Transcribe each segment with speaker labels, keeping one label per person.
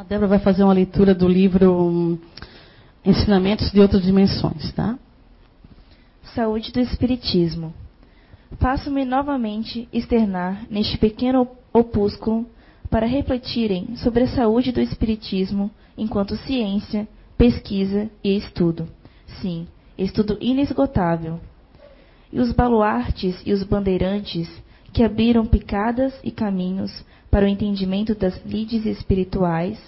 Speaker 1: A Débora vai fazer uma leitura do livro hum, Ensinamentos de Outras Dimensões, tá?
Speaker 2: Saúde do Espiritismo. Faço-me novamente externar neste pequeno opúsculo para refletirem sobre a saúde do Espiritismo enquanto ciência, pesquisa e estudo. Sim, estudo inesgotável. E os baluartes e os bandeirantes que abriram picadas e caminhos para o entendimento das lides espirituais,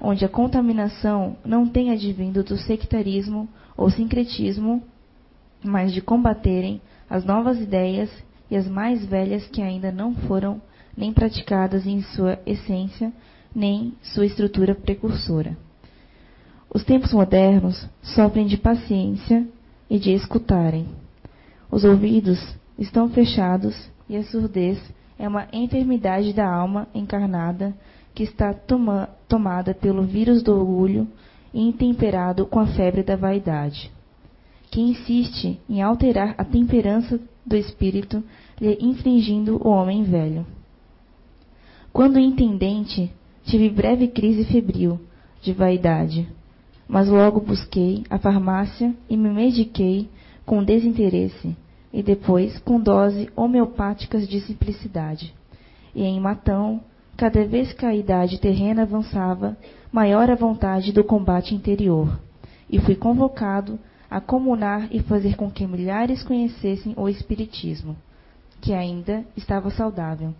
Speaker 2: onde a contaminação não tem advindo do sectarismo ou sincretismo, mas de combaterem as novas ideias e as mais velhas que ainda não foram nem praticadas em sua essência, nem sua estrutura precursora. Os tempos modernos sofrem de paciência e de escutarem. Os ouvidos estão fechados e a surdez é uma enfermidade da alma encarnada que está toma, tomada pelo vírus do orgulho e intemperado com a febre da vaidade, que insiste em alterar a temperança do espírito, lhe infringindo o homem velho. Quando intendente, tive breve crise febril de vaidade, mas logo busquei a farmácia e me mediquei com desinteresse e depois com dose homeopáticas de simplicidade. E em Matão, cada vez que a idade terrena avançava, maior a vontade do combate interior, e fui convocado a comunar e fazer com que milhares conhecessem o Espiritismo, que ainda estava saudável.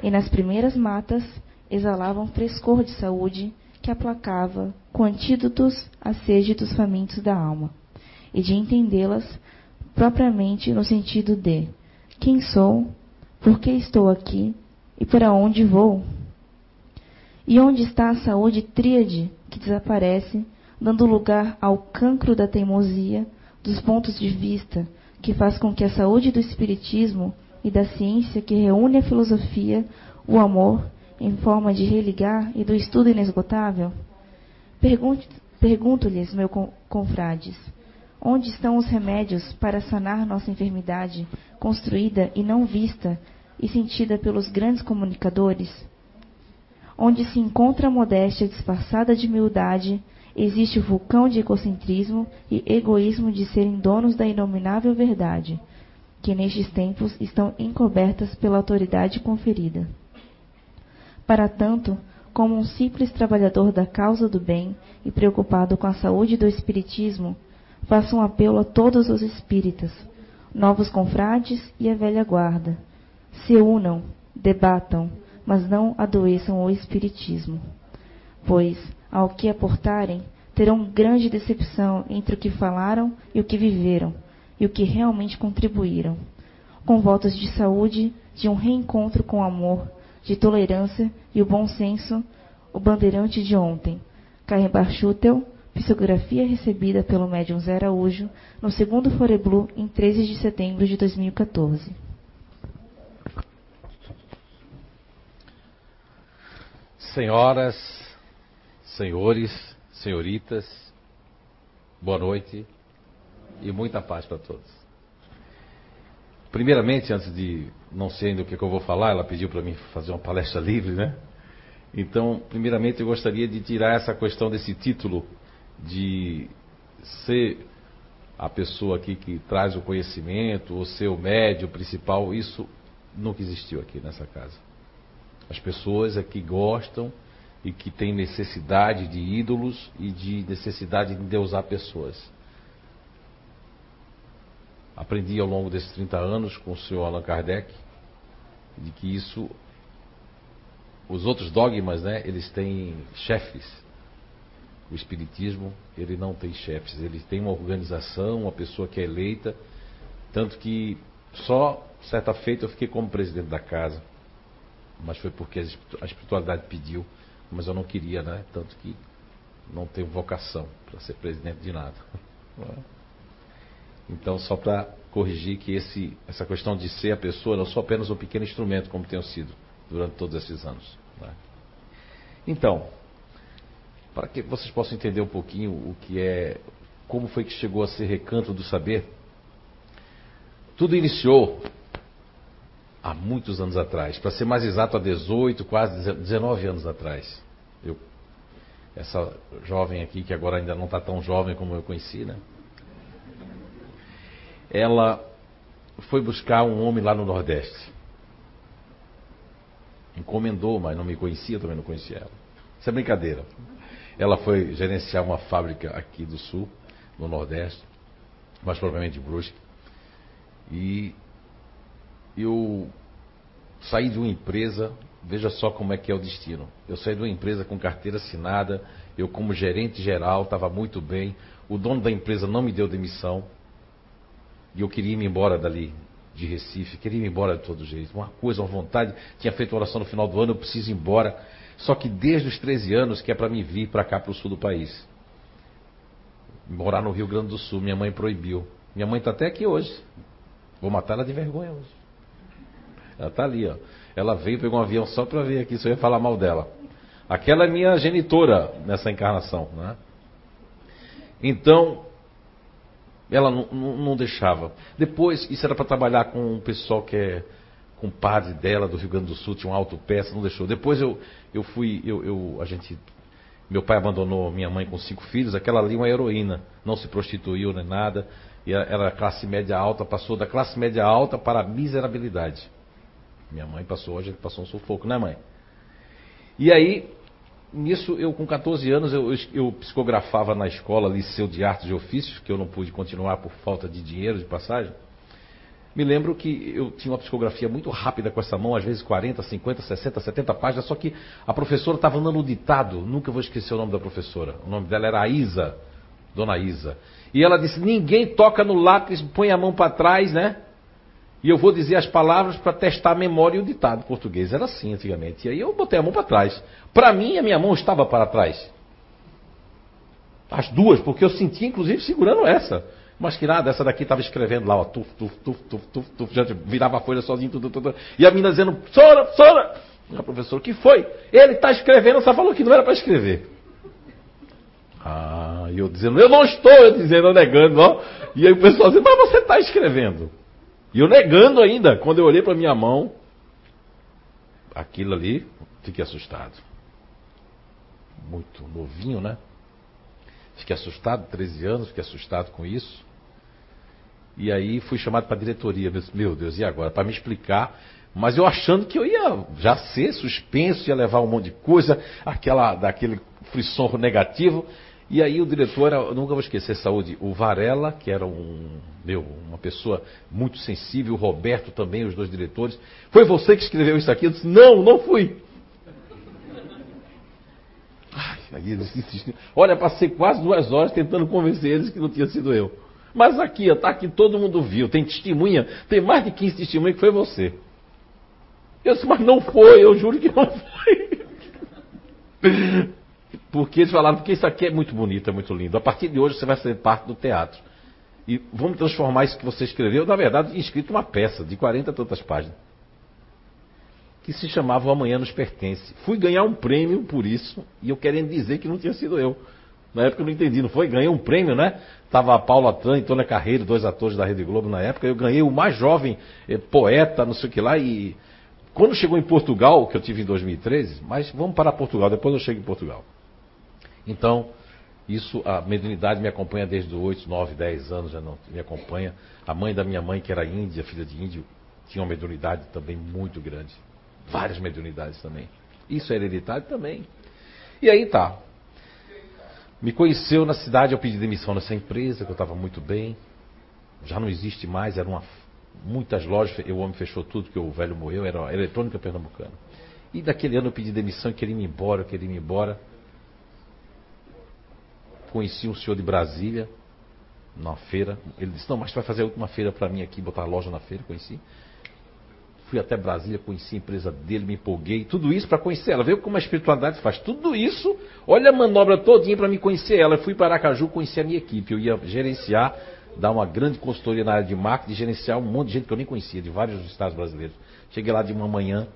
Speaker 2: E nas primeiras matas exalava um frescor de saúde que aplacava com antídotos a sede dos famintos da alma, e de entendê-las propriamente no sentido de quem sou, por que estou aqui e para onde vou? E onde está a saúde tríade que desaparece, dando lugar ao cancro da teimosia, dos pontos de vista, que faz com que a saúde do espiritismo e da ciência que reúne a filosofia, o amor, em forma de religar e do estudo inesgotável? Pergunto-lhes, meus confrades, Onde estão os remédios para sanar nossa enfermidade, construída e não vista e sentida pelos grandes comunicadores? Onde se encontra a modéstia disfarçada de humildade, existe o vulcão de egocentrismo e egoísmo de serem donos da inominável verdade, que nestes tempos estão encobertas pela autoridade conferida. Para tanto, como um simples trabalhador da causa do bem e preocupado com a saúde do espiritismo, faço um apelo a todos os espíritas, novos confrades e a velha guarda. Se unam, debatam, mas não adoeçam o espiritismo. Pois, ao que aportarem, terão grande decepção entre o que falaram e o que viveram, e o que realmente contribuíram. Com votos de saúde, de um reencontro com amor, de tolerância e o bom senso, o bandeirante de ontem, Carrebar Schutel, Psicografia recebida pelo médium Zé Araújo no segundo Foreblu em 13 de setembro de 2014.
Speaker 3: Senhoras, senhores, senhoritas, boa noite e muita paz para todos. Primeiramente, antes de não sei ainda o que, que eu vou falar, ela pediu para mim fazer uma palestra livre, né? Então, primeiramente, eu gostaria de tirar essa questão desse título de ser a pessoa aqui que traz o conhecimento, ou ser o médio principal, isso nunca existiu aqui nessa casa. As pessoas aqui gostam e que têm necessidade de ídolos e de necessidade de deusar pessoas. Aprendi ao longo desses 30 anos com o senhor Allan Kardec de que isso, os outros dogmas, né, eles têm chefes o espiritismo, ele não tem chefes, ele tem uma organização, uma pessoa que é eleita, tanto que só certa feita eu fiquei como presidente da casa, mas foi porque a espiritualidade pediu, mas eu não queria, né? Tanto que não tenho vocação para ser presidente de nada. Então, só para corrigir que esse, essa questão de ser a pessoa não sou apenas um pequeno instrumento, como tenho sido durante todos esses anos. Né? Então, para que vocês possam entender um pouquinho o que é, como foi que chegou a ser recanto do saber. Tudo iniciou há muitos anos atrás, para ser mais exato, há 18, quase 19 anos atrás. Eu essa jovem aqui, que agora ainda não está tão jovem como eu conheci, né? Ela foi buscar um homem lá no Nordeste. Encomendou, mas não me conhecia, também não conhecia ela. Isso é brincadeira. Ela foi gerenciar uma fábrica aqui do Sul, no Nordeste, mais propriamente de Brusque. E eu saí de uma empresa, veja só como é que é o destino. Eu saí de uma empresa com carteira assinada, eu como gerente geral estava muito bem, o dono da empresa não me deu demissão, e eu queria ir embora dali, de Recife, queria ir embora de todo jeito. Uma coisa, uma vontade, tinha feito oração no final do ano, eu preciso ir embora. Só que desde os 13 anos que é para me vir para cá, para o sul do país. Morar no Rio Grande do Sul, minha mãe proibiu. Minha mãe está até aqui hoje. Vou matar ela de vergonha hoje. Ela está ali, ó. Ela veio, pegou um avião só para ver aqui, eu ia falar mal dela. Aquela é minha genitora nessa encarnação, né? Então, ela não, não, deixava. Depois, isso era para trabalhar com o pessoal que é com o padre dela do Rio Grande do Sul, tinha um alto peça, não deixou. Depois eu, eu fui, eu, eu, a gente, meu pai abandonou minha mãe com cinco filhos, aquela ali uma heroína, não se prostituiu nem nada, e era classe média alta, passou da classe média alta para a miserabilidade. Minha mãe passou, a gente passou um sufoco, né mãe? E aí, nisso, eu com 14 anos, eu, eu, psicografava na escola Liceu de Artes e Ofícios, que eu não pude continuar por falta de dinheiro de passagem. Me lembro que eu tinha uma psicografia muito rápida com essa mão, às vezes 40, 50, 60, 70 páginas, só que a professora estava dando um ditado, nunca vou esquecer o nome da professora. O nome dela era Isa, Dona Isa. E ela disse: ninguém toca no lápis, põe a mão para trás, né? E eu vou dizer as palavras para testar a memória e o ditado português. Era assim antigamente. E aí eu botei a mão para trás. Para mim, a minha mão estava para trás. As duas, porque eu sentia, inclusive, segurando essa. Mas que nada, essa daqui estava escrevendo lá, ó, tuf, tuf, tuf, tuf, tuf, tuf, já virava a folha sozinho, tudo, tudo, E a menina dizendo, Sora, Sora! A professora, o que foi? Ele está escrevendo, só falou que não era para escrever. Ah, e eu dizendo, eu não estou, eu dizendo, eu negando, ó. E aí o pessoal dizendo, mas você está escrevendo. E eu negando ainda, quando eu olhei para minha mão, aquilo ali, fiquei assustado. Muito novinho, né? Fiquei assustado, 13 anos, fiquei assustado com isso. E aí fui chamado para a diretoria. Meu Deus, e agora? Para me explicar. Mas eu achando que eu ia já ser suspenso, ia levar um monte de coisa, aquela, daquele frisson negativo. E aí o diretor, eu nunca vou esquecer, saúde, o Varela, que era um, meu, uma pessoa muito sensível, o Roberto também, os dois diretores. Foi você que escreveu isso aqui? Eu disse, não, não fui. Ai, aí. Olha, passei quase duas horas tentando convencer eles que não tinha sido eu. Mas aqui, está aqui, todo mundo viu, tem testemunha, tem mais de 15 testemunhas que foi você. Eu disse, mas não foi, eu juro que não foi. Porque eles falaram, porque isso aqui é muito bonito, é muito lindo. A partir de hoje você vai ser parte do teatro. E vamos transformar isso que você escreveu, na verdade, escrito uma peça de 40 e tantas páginas. Que se chamava O Amanhã Nos Pertence. Fui ganhar um prêmio por isso, e eu querendo dizer que não tinha sido eu. Na época eu não entendi, não foi? Ganhei um prêmio, né? Tava a Paula Tran e Tônia Carreiro, dois atores da Rede Globo na época. Eu ganhei o mais jovem eh, poeta, não sei o que lá. E quando chegou em Portugal, que eu tive em 2013, mas vamos para Portugal, depois eu chego em Portugal. Então, isso, a mediunidade me acompanha desde os 8, 9, 10 anos, já não me acompanha. A mãe da minha mãe, que era índia, filha de índio, tinha uma mediunidade também muito grande. Várias mediunidades também. Isso é hereditário também. E aí tá. Me conheceu na cidade, eu pedi demissão nessa empresa, que eu estava muito bem. Já não existe mais, eram muitas lojas, o homem fechou tudo, que o velho morreu, era eletrônica pernambucana. E daquele ano eu pedi demissão, queria ir embora, queria ir embora conheci um senhor de Brasília, na feira. Ele disse: Não, mas tu vai fazer a última feira para mim aqui, botar loja na feira. Conheci. Fui até Brasília, conheci a empresa dele, me empolguei. Tudo isso para conhecer ela. Veio como a espiritualidade faz. Tudo isso, olha a manobra todinha para me conhecer ela. Eu fui para Aracaju conhecer a minha equipe. Eu ia gerenciar, dar uma grande consultoria na área de marketing, gerenciar um monte de gente que eu nem conhecia, de vários estados brasileiros. Cheguei lá de uma manhã,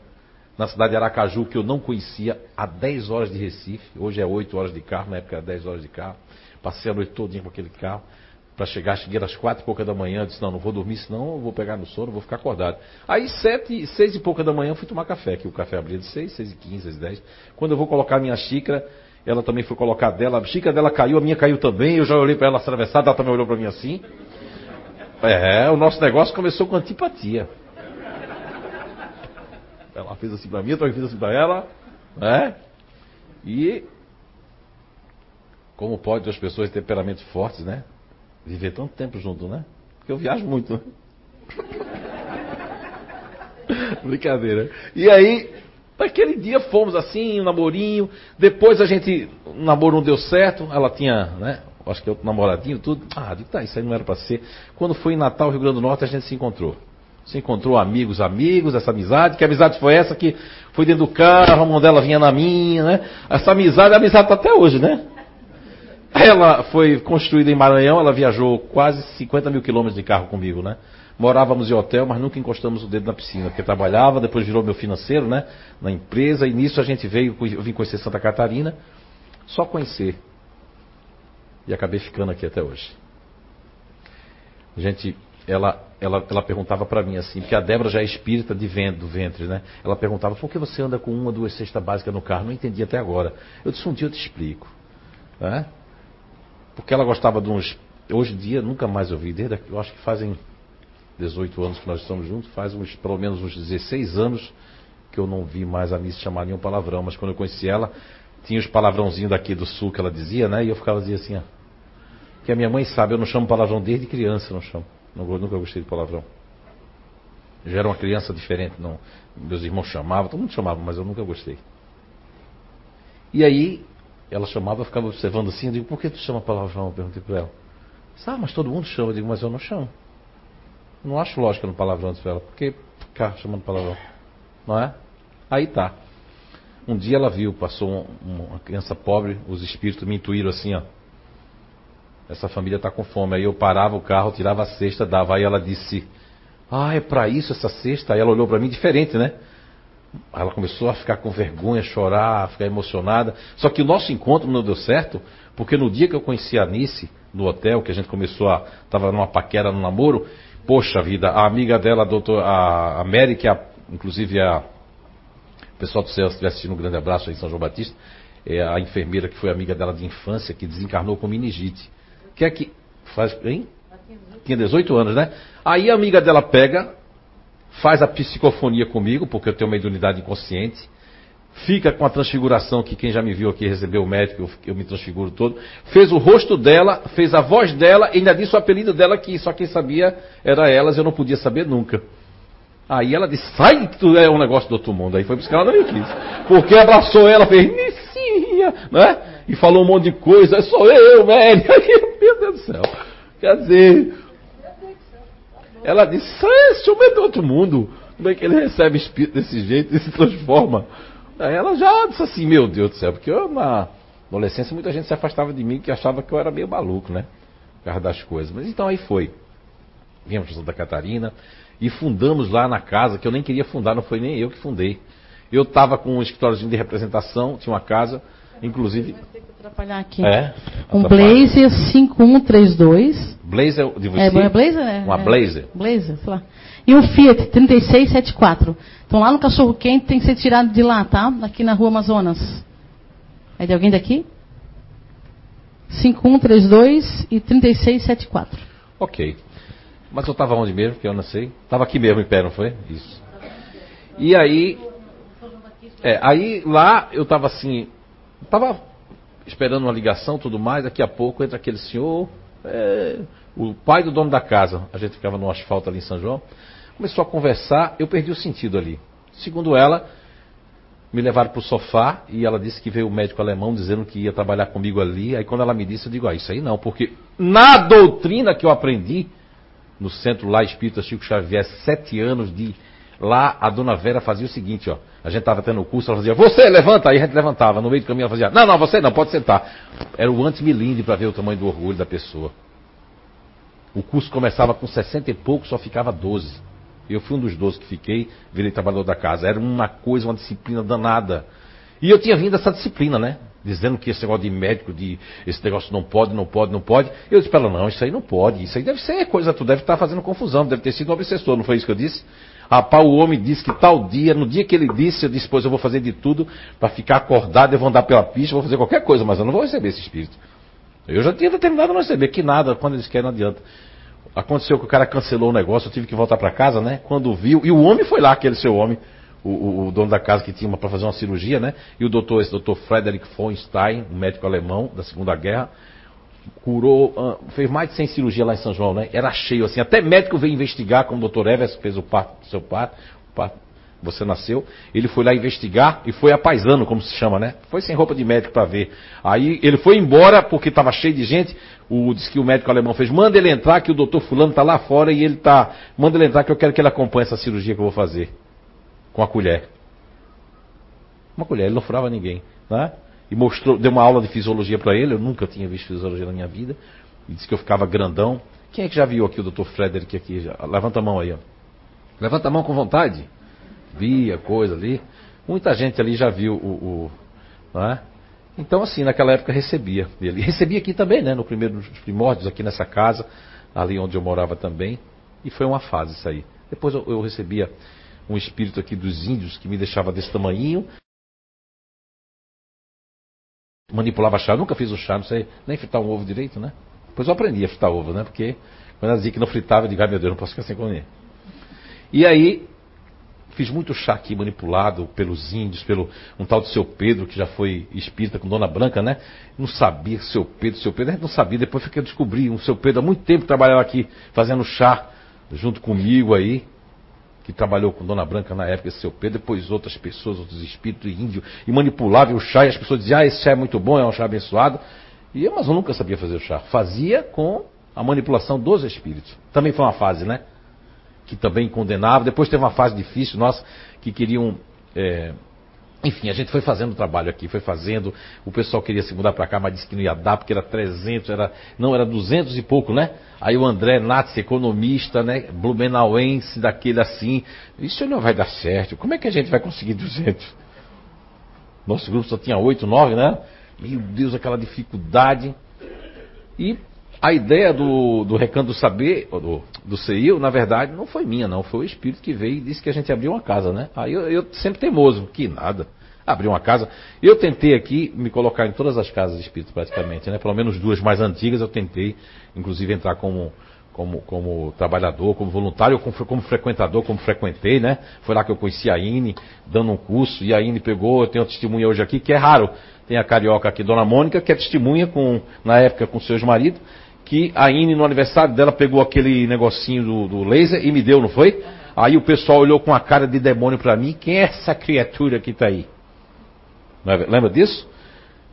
Speaker 3: na cidade de Aracaju, que eu não conhecia, a 10 horas de Recife. Hoje é 8 horas de carro, na época era 10 horas de carro. Passei a noite todinha com aquele carro. Para chegar, cheguei às quatro e pouca da manhã. Disse: Não, não vou dormir, senão eu vou pegar no sono, vou ficar acordado. Aí, sete, seis e pouca da manhã, fui tomar café. Que o café abria de seis, seis e quinze, seis e dez. Quando eu vou colocar minha xícara, Ela também foi colocar dela, a xícara dela caiu, a minha caiu também. Eu já olhei para ela atravessada, ela também olhou para mim assim. É, o nosso negócio começou com antipatia. Ela fez assim para mim, eu também fiz assim para ela, né? E como pode duas pessoas de temperamentos fortes, né? Viver tanto tempo junto, né? Porque eu viajo muito. Né? Brincadeira. E aí, naquele dia fomos assim, um namorinho. Depois a gente, o namoro não deu certo. Ela tinha, né? Acho que outro namoradinho, tudo. Ah, tá, isso aí não era para ser. Quando foi em Natal, Rio Grande do Norte, a gente se encontrou. Se encontrou amigos, amigos, essa amizade. Que amizade foi essa que foi dentro do carro, a mão dela vinha na minha, né? Essa amizade, a amizade tá até hoje, né? Ela foi construída em Maranhão, ela viajou quase 50 mil quilômetros de carro comigo, né? Morávamos em hotel, mas nunca encostamos o dedo na piscina, porque trabalhava, depois virou meu financeiro, né? Na empresa, e nisso a gente veio, eu vim conhecer Santa Catarina, só conhecer. E acabei ficando aqui até hoje. Gente, ela, ela, ela perguntava para mim assim, porque a Débora já é espírita de vento, do ventre, né? Ela perguntava, por que você anda com uma, duas cestas básicas no carro? Não entendi até agora. Eu disse, um dia eu te explico. Né? Porque ela gostava de uns. Hoje em dia, nunca mais ouvi, desde eu acho que fazem 18 anos que nós estamos juntos, faz uns, pelo menos uns 16 anos que eu não vi mais a Miss chamar nenhum palavrão, mas quando eu conheci ela, tinha os palavrãozinhos daqui do sul que ela dizia, né? E eu ficava dizia assim, ó. Que a minha mãe sabe, eu não chamo palavrão desde criança, não chamo. Nunca gostei de palavrão. Já era uma criança diferente, não. Meus irmãos chamavam, todo mundo chamava, mas eu nunca gostei. E aí, ela chamava, eu ficava observando assim, eu digo, por que tu chama palavrão? Eu perguntei para ela. Ah, mas todo mundo chama. Eu digo, mas eu não chamo. Não acho lógica no palavrão, disse ela. Por que ficar chamando palavrão? Não é? Aí tá. Um dia ela viu, passou uma criança pobre, os espíritos me intuíram assim, ó. Essa família está com fome. Aí eu parava o carro, tirava a cesta, dava. Aí ela disse, ah, é para isso essa cesta? Aí ela olhou para mim diferente, né? Ela começou a ficar com vergonha, chorar, a ficar emocionada. Só que o nosso encontro não deu certo, porque no dia que eu conheci a Nice, no hotel, que a gente começou a. estava numa paquera no namoro, poxa vida, a amiga dela, a, doutor, a, a Mary, que é inclusive a. O pessoal do céu estiver assistindo um grande abraço aí em São João Batista, é a enfermeira que foi amiga dela de infância, que desencarnou com meningite. Que é que. Faz. Hein? Tinha 18 anos, né? Aí a amiga dela pega, faz a psicofonia comigo, porque eu tenho uma mediunidade inconsciente, fica com a transfiguração que quem já me viu aqui recebeu o médico, eu, eu, me transfiguro todo, fez o rosto dela, fez a voz dela, e ainda disse o apelido dela que só quem sabia era elas, eu não podia saber nunca. Aí ela disse, sai tu é um negócio do outro mundo. Aí foi buscar ela não quis. Porque abraçou ela, fez, Nicinha, né? E falou um monte de coisa, sou eu, velho. Meu Deus do céu. Quer dizer, ela disse, esse homem é do outro mundo. Como é que ele recebe espírito desse jeito e se transforma? Aí ela já disse assim, meu Deus do céu, porque eu na adolescência muita gente se afastava de mim que achava que eu era meio maluco, né? Por causa das coisas. Mas então aí foi. Viemos para Santa Catarina e fundamos lá na casa, que eu nem queria fundar, não foi nem eu que fundei. Eu estava com um escritóriozinho de representação, tinha uma casa, inclusive.
Speaker 1: Atrapalhar aqui. É, um Blazer 5132.
Speaker 3: Blazer de você?
Speaker 1: É, é Blazer, né?
Speaker 3: Uma
Speaker 1: é.
Speaker 3: Blazer.
Speaker 1: Blazer, sei lá. E um Fiat 3674. Então lá no Cachorro Quente tem que ser tirado de lá, tá? Aqui na rua Amazonas. É de alguém daqui? 5132 e 3674.
Speaker 3: Ok. Mas eu estava onde mesmo, que eu não sei. Estava aqui mesmo em pé, não foi? Isso. E aí. É, aí lá eu estava assim. Estava esperando uma ligação tudo mais. Daqui a pouco entra aquele senhor. É, o pai do dono da casa. A gente ficava no asfalto ali em São João. Começou a conversar. Eu perdi o sentido ali. Segundo ela, me levaram para o sofá e ela disse que veio o médico alemão dizendo que ia trabalhar comigo ali. Aí quando ela me disse, eu digo, ah, isso aí não, porque na doutrina que eu aprendi, no centro lá espírita Chico Xavier, sete anos de. Lá a dona Vera fazia o seguinte, ó. A gente estava tendo o curso, ela fazia, você levanta, aí a gente levantava. No meio do caminho ela fazia, não, não, você não, pode sentar. Era o antes milinde para ver o tamanho do orgulho da pessoa. O curso começava com 60 e pouco, só ficava 12. Eu fui um dos 12 que fiquei, virei trabalhador da casa. Era uma coisa, uma disciplina danada. E eu tinha vindo essa disciplina, né? dizendo que esse negócio de médico, de esse negócio não pode, não pode, não pode. Eu disse para ela, não, isso aí não pode, isso aí deve ser coisa, tu deve estar tá fazendo confusão, deve ter sido um obsessor, não foi isso que eu disse? Rapaz, o homem disse que tal dia, no dia que ele disse, eu disse, pois eu vou fazer de tudo para ficar acordado, eu vou andar pela pista, vou fazer qualquer coisa, mas eu não vou receber esse espírito. Eu já tinha determinado não receber, que nada, quando eles querem não adianta. Aconteceu que o cara cancelou o negócio, eu tive que voltar para casa, né? Quando viu, e o homem foi lá, aquele seu homem, o, o, o dono da casa que tinha para fazer uma cirurgia, né? E o doutor, esse doutor Frederick von Stein, um médico alemão da Segunda Guerra, curou, uh, fez mais de 100 cirurgias lá em São João, né? Era cheio assim. Até médico veio investigar, como o doutor Evers fez o parto seu parto, parto, você nasceu. Ele foi lá investigar e foi apaisando, como se chama, né? Foi sem roupa de médico para ver. Aí ele foi embora porque estava cheio de gente. O, disse que o médico alemão fez, manda ele entrar, que o doutor fulano está lá fora e ele tá. Manda ele entrar que eu quero que ele acompanhe essa cirurgia que eu vou fazer. Com a colher. Uma colher, ele não furava ninguém. Né? E mostrou, deu uma aula de fisiologia para ele, eu nunca tinha visto fisiologia na minha vida. E disse que eu ficava grandão. Quem é que já viu aqui o doutor Frederick aqui? Já? Levanta a mão aí, ó. Levanta a mão com vontade. Via coisa ali. Muita gente ali já viu o. o é? Então, assim, naquela época recebia ele. Recebia aqui também, né? No primeiro, nos primórdios, aqui nessa casa, ali onde eu morava também. E foi uma fase isso aí. Depois eu, eu recebia um espírito aqui dos índios que me deixava desse tamanhinho. Manipulava chá, nunca fiz o chá, não sei nem fritar um ovo direito, né? Depois eu aprendi a fritar ovo, né? Porque quando ela dizia que não fritava, eu digo, ai meu Deus, não posso ficar sem comer. E aí, fiz muito chá aqui manipulado pelos índios, pelo um tal de seu Pedro, que já foi espírita com Dona Branca, né? Não sabia seu Pedro, seu Pedro, a gente não sabia, depois fiquei a descobrir, um seu Pedro há muito tempo trabalhava aqui fazendo chá junto comigo aí que trabalhou com Dona Branca na época, esse seu Pedro, depois outras pessoas, outros espíritos índios, e manipulava o chá, e as pessoas diziam, ah, esse chá é muito bom, é um chá abençoado. E eu, mas eu nunca sabia fazer o chá. Fazia com a manipulação dos espíritos. Também foi uma fase, né? Que também condenava. Depois teve uma fase difícil, nós que queriam é, enfim, a gente foi fazendo o trabalho aqui, foi fazendo. O pessoal queria se mudar para cá, mas disse que não ia dar, porque era 300, era, não, era 200 e pouco, né? Aí o André Nats, economista, né? Blumenauense, daquele assim. Isso não vai dar certo. Como é que a gente vai conseguir 200? Nosso grupo só tinha 8, 9, né? Meu Deus, aquela dificuldade. E a ideia do, do Recanto do Saber, do, do CIO, na verdade, não foi minha, não. Foi o espírito que veio e disse que a gente abriu uma casa, né? Aí eu, eu sempre teimoso, que nada. Abriu uma casa. Eu tentei aqui me colocar em todas as casas de espírito, praticamente, né? Pelo menos duas mais antigas eu tentei, inclusive, entrar como, como, como trabalhador, como voluntário, como, como frequentador, como frequentei, né? Foi lá que eu conheci a Ine, dando um curso, e a Ine pegou, eu tenho testemunha hoje aqui, que é raro. Tem a carioca aqui, Dona Mônica, que é testemunha com, na época com seus maridos que a Ine, no aniversário dela, pegou aquele negocinho do, do laser e me deu, não foi? Aí o pessoal olhou com a cara de demônio para mim, quem é essa criatura que está aí? É lembra disso?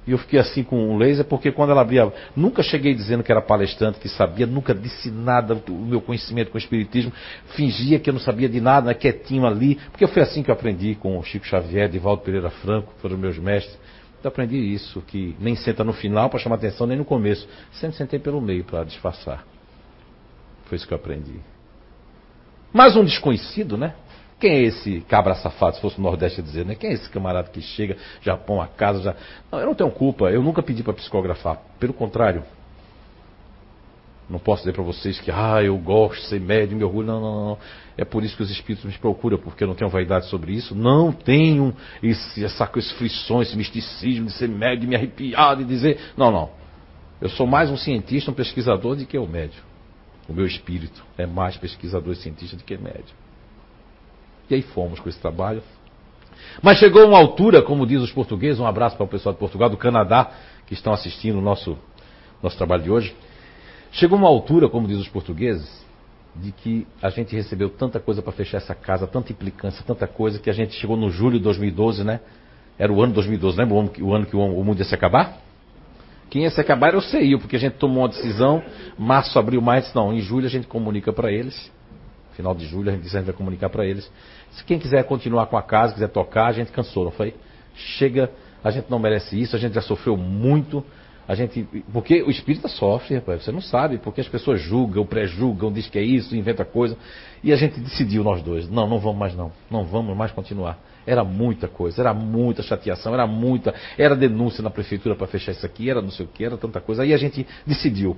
Speaker 3: E eu fiquei assim com o laser, porque quando ela abria. Nunca cheguei dizendo que era palestrante, que sabia, nunca disse nada do meu conhecimento com o Espiritismo. Fingia que eu não sabia de nada, né, quietinho ali. Porque foi assim que eu aprendi com o Chico Xavier, Divaldo Pereira Franco, foram meus mestres. Eu aprendi isso, que nem senta no final para chamar atenção, nem no começo. Sempre sentei pelo meio para disfarçar. Foi isso que eu aprendi. Mas um desconhecido, né? Quem é esse cabra safado, se fosse o Nordeste dizer, né? Quem é esse camarada que chega, põe a casa, já. Não, eu não tenho culpa, eu nunca pedi para psicografar. Pelo contrário, não posso dizer para vocês que, ah, eu gosto de ser médium, me orgulho. Não, não, não. É por isso que os espíritos me procuram, porque eu não tenho vaidade sobre isso. Não tenho esse, essa, frição, esse misticismo de ser médium, me arrepiar, de dizer. Não, não. Eu sou mais um cientista, um pesquisador do que o médium. O meu espírito é mais pesquisador e cientista do que médium. E aí fomos com esse trabalho. Mas chegou uma altura, como diz os portugueses, um abraço para o pessoal de Portugal, do Canadá, que estão assistindo o nosso, nosso trabalho de hoje. Chegou uma altura, como diz os portugueses, de que a gente recebeu tanta coisa para fechar essa casa, tanta implicância, tanta coisa, que a gente chegou no julho de 2012, né? Era o ano 2012, lembra o ano, que o mundo ia se acabar? Quem ia se acabar era o CIO, porque a gente tomou uma decisão, março, abril, maio, disse, não, em julho a gente comunica para eles, final de julho a gente a gente vai comunicar para eles. Se quem quiser continuar com a casa, quiser tocar, a gente cansou, não foi? Chega, a gente não merece isso, a gente já sofreu muito, a gente, porque o espírita sofre, rapaz, você não sabe, porque as pessoas julgam, pré-julgam, diz que é isso, inventa coisa. E a gente decidiu nós dois, não, não vamos mais não, não vamos mais continuar. Era muita coisa, era muita chateação, era muita, era denúncia na prefeitura para fechar isso aqui, era não sei o que, era tanta coisa. Aí a gente decidiu.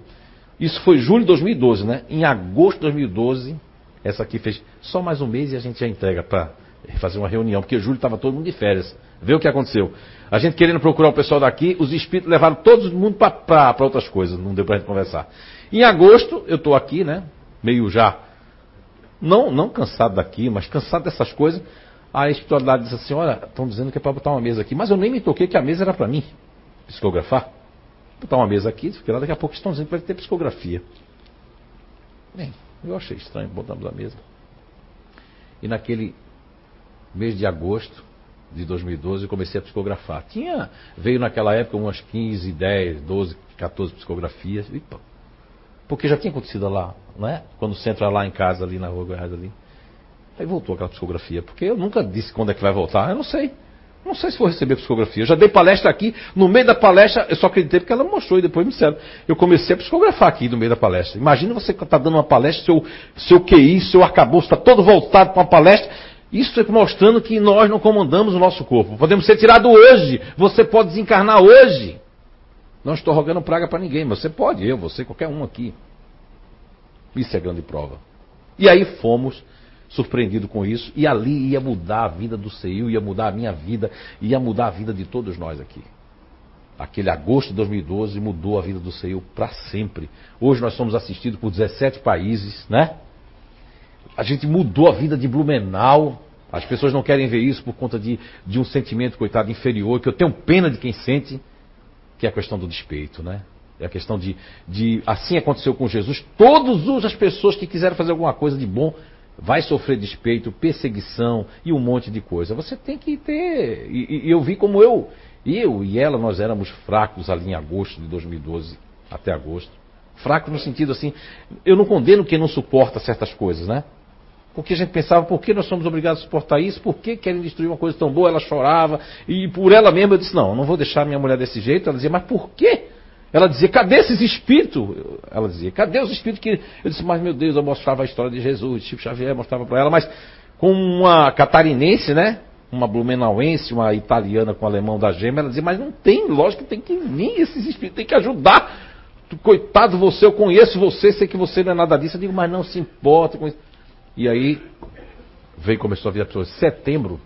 Speaker 3: Isso foi julho de 2012, né? Em agosto de 2012, Essa aqui fez só mais um mês e a gente já entrega para fazer uma reunião, porque julho estava todo mundo de férias. Vê o que aconteceu. A gente querendo procurar o pessoal daqui, os espíritos levaram todo mundo para outras coisas, não deu para a gente conversar. Em agosto, eu estou aqui, né? Meio já, não, não cansado daqui, mas cansado dessas coisas. A espiritualidade disse assim: Olha, estão dizendo que é para botar uma mesa aqui, mas eu nem me toquei que a mesa era para mim psicografar. Botar uma mesa aqui, porque lá daqui a pouco estão dizendo que vai ter psicografia. Bem, eu achei estranho, botamos a mesa. E naquele mês de agosto de 2012 eu comecei a psicografar. Tinha, veio naquela época umas 15, 10, 12, 14 psicografias. E, pô, porque já tinha acontecido lá, né? Quando você entra lá em casa, ali na rua Goiás ali. Aí voltou aquela psicografia. Porque eu nunca disse quando é que vai voltar, eu não sei. Não sei se vou receber psicografia. Eu já dei palestra aqui, no meio da palestra, eu só acreditei porque ela mostrou e depois me disseram. Eu comecei a psicografar aqui no meio da palestra. Imagina você que está dando uma palestra, seu, seu QI, seu arcabouço está todo voltado para uma palestra. Isso é mostrando que nós não comandamos o nosso corpo. Podemos ser tirados hoje. Você pode desencarnar hoje. Não estou rogando praga para ninguém, mas você pode, eu, você, qualquer um aqui. Isso é grande prova. E aí fomos surpreendidos com isso, e ali ia mudar a vida do CEIU, ia mudar a minha vida, ia mudar a vida de todos nós aqui. Aquele agosto de 2012 mudou a vida do CEIU para sempre. Hoje nós somos assistidos por 17 países, né? A gente mudou a vida de Blumenau. As pessoas não querem ver isso por conta de, de um sentimento, coitado, inferior, que eu tenho pena de quem sente que é a questão do despeito, né? É a questão de, de assim aconteceu com Jesus. Todas as pessoas que quiserem fazer alguma coisa de bom vai sofrer despeito, perseguição e um monte de coisa. Você tem que ter. E, e eu vi como eu, eu e ela, nós éramos fracos ali em agosto de 2012 até agosto. Fraco no sentido assim, eu não condeno quem não suporta certas coisas, né? Porque a gente pensava, por que nós somos obrigados a suportar isso? Por que querem destruir uma coisa tão boa? Ela chorava. E por ela mesma eu disse, não, não vou deixar minha mulher desse jeito. Ela dizia, mas por quê? Ela dizia, cadê esses espíritos? Ela dizia, cadê os espíritos que. Eu disse, mas meu Deus, eu mostrava a história de Jesus, Chico Xavier mostrava para ela, mas com uma catarinense, né? Uma blumenauense, uma italiana com alemão da gema, ela dizia, mas não tem, lógico que tem que vir esses espíritos, tem que ajudar. Coitado você, eu conheço você, sei que você não é nada disso. Eu digo, mas não se importa com isso. E aí veio começou a vir a pessoa setembro.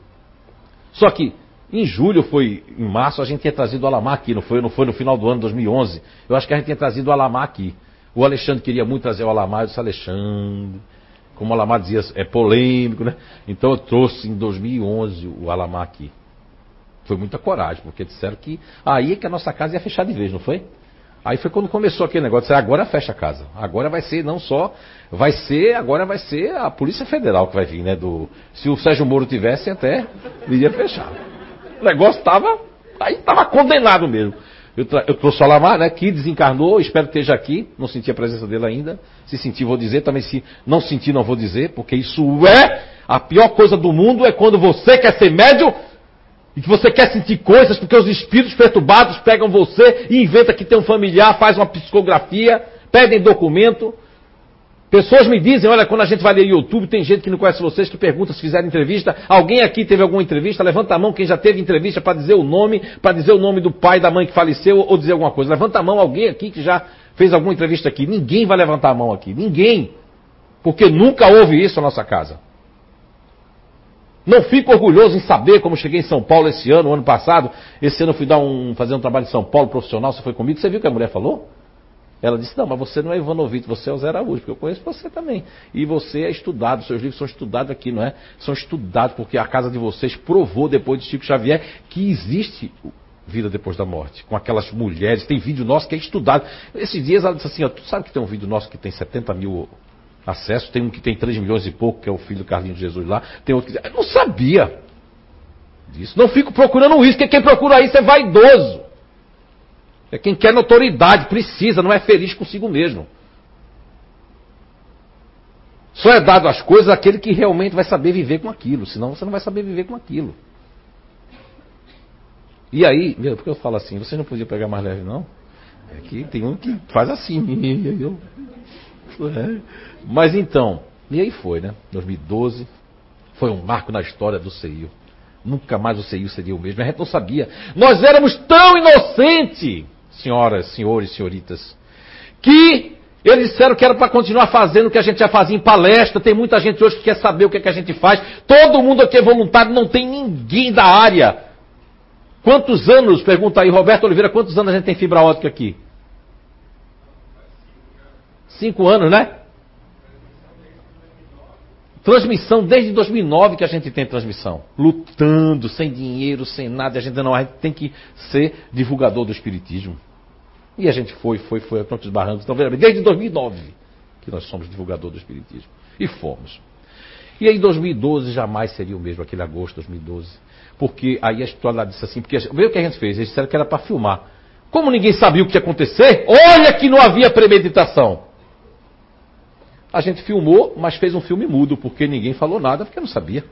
Speaker 3: Só que em julho foi, em março a gente tinha trazido o Alamar aqui, não foi, não foi no final do ano 2011. Eu acho que a gente tinha trazido o Alamar aqui. O Alexandre queria muito trazer o Alamar, eu disse Alexandre, como o Alamar dizia, é polêmico, né? Então eu trouxe em 2011 o Alamar aqui. Foi muita coragem, porque disseram que aí é que a nossa casa ia fechar de vez, não foi? Aí foi quando começou aquele negócio, agora fecha a casa. Agora vai ser não só, vai ser, agora vai ser a Polícia Federal que vai vir, né? Do, se o Sérgio Moro tivesse até, iria fechar. O negócio estava, aí estava condenado mesmo. Eu, eu trouxe o Alamar, né? Que desencarnou, espero que esteja aqui. Não senti a presença dele ainda. Se sentir, vou dizer. Também se não sentir, não vou dizer, porque isso é a pior coisa do mundo é quando você quer ser médio e que você quer sentir coisas porque os espíritos perturbados pegam você e inventa que tem um familiar, faz uma psicografia, pedem documento. Pessoas me dizem, olha, quando a gente vai ler YouTube, tem gente que não conhece vocês que pergunta se fizeram entrevista. Alguém aqui teve alguma entrevista? Levanta a mão quem já teve entrevista para dizer o nome, para dizer o nome do pai, da mãe que faleceu ou dizer alguma coisa. Levanta a mão alguém aqui que já fez alguma entrevista aqui. Ninguém vai levantar a mão aqui. Ninguém. Porque nunca houve isso na nossa casa. Não fico orgulhoso em saber como cheguei em São Paulo esse ano, ano passado. Esse ano eu fui dar um, fazer um trabalho em São Paulo profissional, você foi comigo. Você viu o que a mulher falou? Ela disse, não, mas você não é Ivanovitch, você é o Zé Araújo, porque eu conheço você também. E você é estudado, seus livros são estudados aqui, não é? São estudados, porque a casa de vocês provou, depois de Chico Xavier, que existe vida depois da morte. Com aquelas mulheres, tem vídeo nosso que é estudado. Esses dias ela disse assim, ó, tu sabe que tem um vídeo nosso que tem 70 mil acessos, tem um que tem 3 milhões e pouco, que é o filho do Carlinhos Jesus lá, tem outro que. Eu não sabia disso. Não fico procurando isso, porque quem procura isso é vaidoso. É quem quer notoriedade, precisa, não é feliz consigo mesmo. Só é dado as coisas àquele que realmente vai saber viver com aquilo, senão você não vai saber viver com aquilo. E aí, meu, porque eu falo assim, você não podia pegar mais leve, não? É que tem um que faz assim. Eu. Mas então, e aí foi, né? 2012, foi um marco na história do CEIU. Nunca mais o CEIU seria o mesmo. A gente não sabia. Nós éramos tão inocentes, senhoras, senhores, senhoritas, que Eles disseram que era para continuar fazendo o que a gente já fazia em palestra. Tem muita gente hoje que quer saber o que, é que a gente faz. Todo mundo aqui é voluntário, não tem ninguém da área. Quantos anos, pergunta aí, Roberto Oliveira, quantos anos a gente tem fibra ótica aqui? Cinco anos, né? Transmissão desde 2009 que a gente tem transmissão. Lutando, sem dinheiro, sem nada. A gente não, a gente tem que ser divulgador do Espiritismo. E a gente foi, foi, foi a tantos barrancos. Então, desde 2009 que nós somos divulgador do Espiritismo. E fomos. E aí 2012 jamais seria o mesmo, aquele agosto de 2012. Porque aí a história disse assim, porque veio o que a gente fez, eles disseram que era para filmar. Como ninguém sabia o que ia acontecer, olha que não havia premeditação. A gente filmou, mas fez um filme mudo, porque ninguém falou nada, porque não sabia.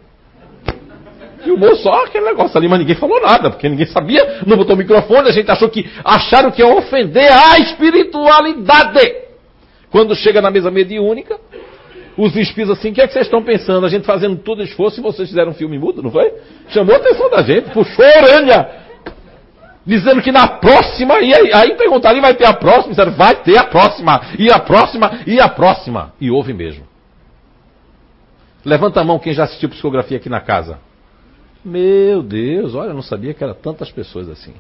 Speaker 3: Filmou só aquele negócio ali, mas ninguém falou nada, porque ninguém sabia, não botou o microfone, a gente achou que acharam que ia ofender a espiritualidade. Quando chega na mesa mediúnica, os espíritos assim, o que é que vocês estão pensando? A gente fazendo todo esforço e vocês fizeram um filme mudo, não foi? Chamou a atenção da gente, puxou a orelha. Dizendo que na próxima, e aí, aí perguntaram, vai ter a próxima? Disseram, vai ter a próxima, e a próxima, e a próxima. E houve mesmo. Levanta a mão quem já assistiu psicografia aqui na casa. Meu Deus, olha, eu não sabia que eram tantas pessoas assim.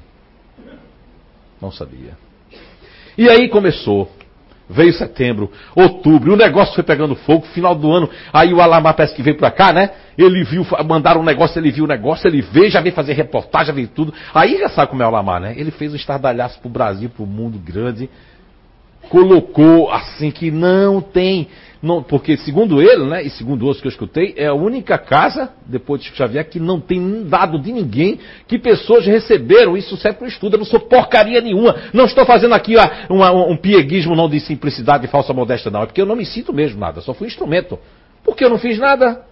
Speaker 3: Não sabia. E aí começou. Veio setembro, outubro, o negócio foi pegando fogo, final do ano. Aí o Alamar parece que veio pra cá, né? Ele viu, mandaram um negócio, ele viu o negócio, ele veio, já veio fazer reportagem, já veio tudo. Aí já sabe como é o Alamar, né? Ele fez um estardalhaço pro Brasil, pro mundo grande. Colocou assim que não tem não, porque, segundo ele, né, e segundo outros que eu escutei, é a única casa, depois de Xavier, que não tem dado de ninguém que pessoas receberam. Isso serve para o estudo. Eu não sou porcaria nenhuma. Não estou fazendo aqui ó, um, um pieguismo não de simplicidade e falsa modéstia, não. É porque eu não me sinto mesmo nada. Só fui instrumento. Porque eu não fiz nada.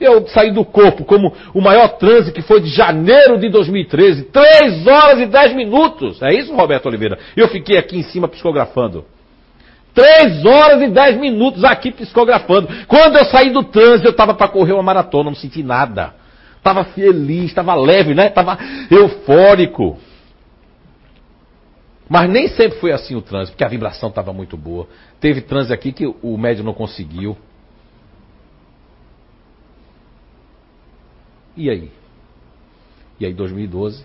Speaker 3: Eu saí do corpo como o maior transe que foi de janeiro de 2013. Três horas e dez minutos. É isso, Roberto Oliveira? Eu fiquei aqui em cima psicografando. Três horas e dez minutos aqui psicografando. Quando eu saí do trânsito, eu estava para correr uma maratona, não senti nada. Estava feliz, estava leve, né? Estava eufórico. Mas nem sempre foi assim o trânsito, porque a vibração estava muito boa. Teve trânsito aqui que o médium não conseguiu. E aí? E aí, 2012,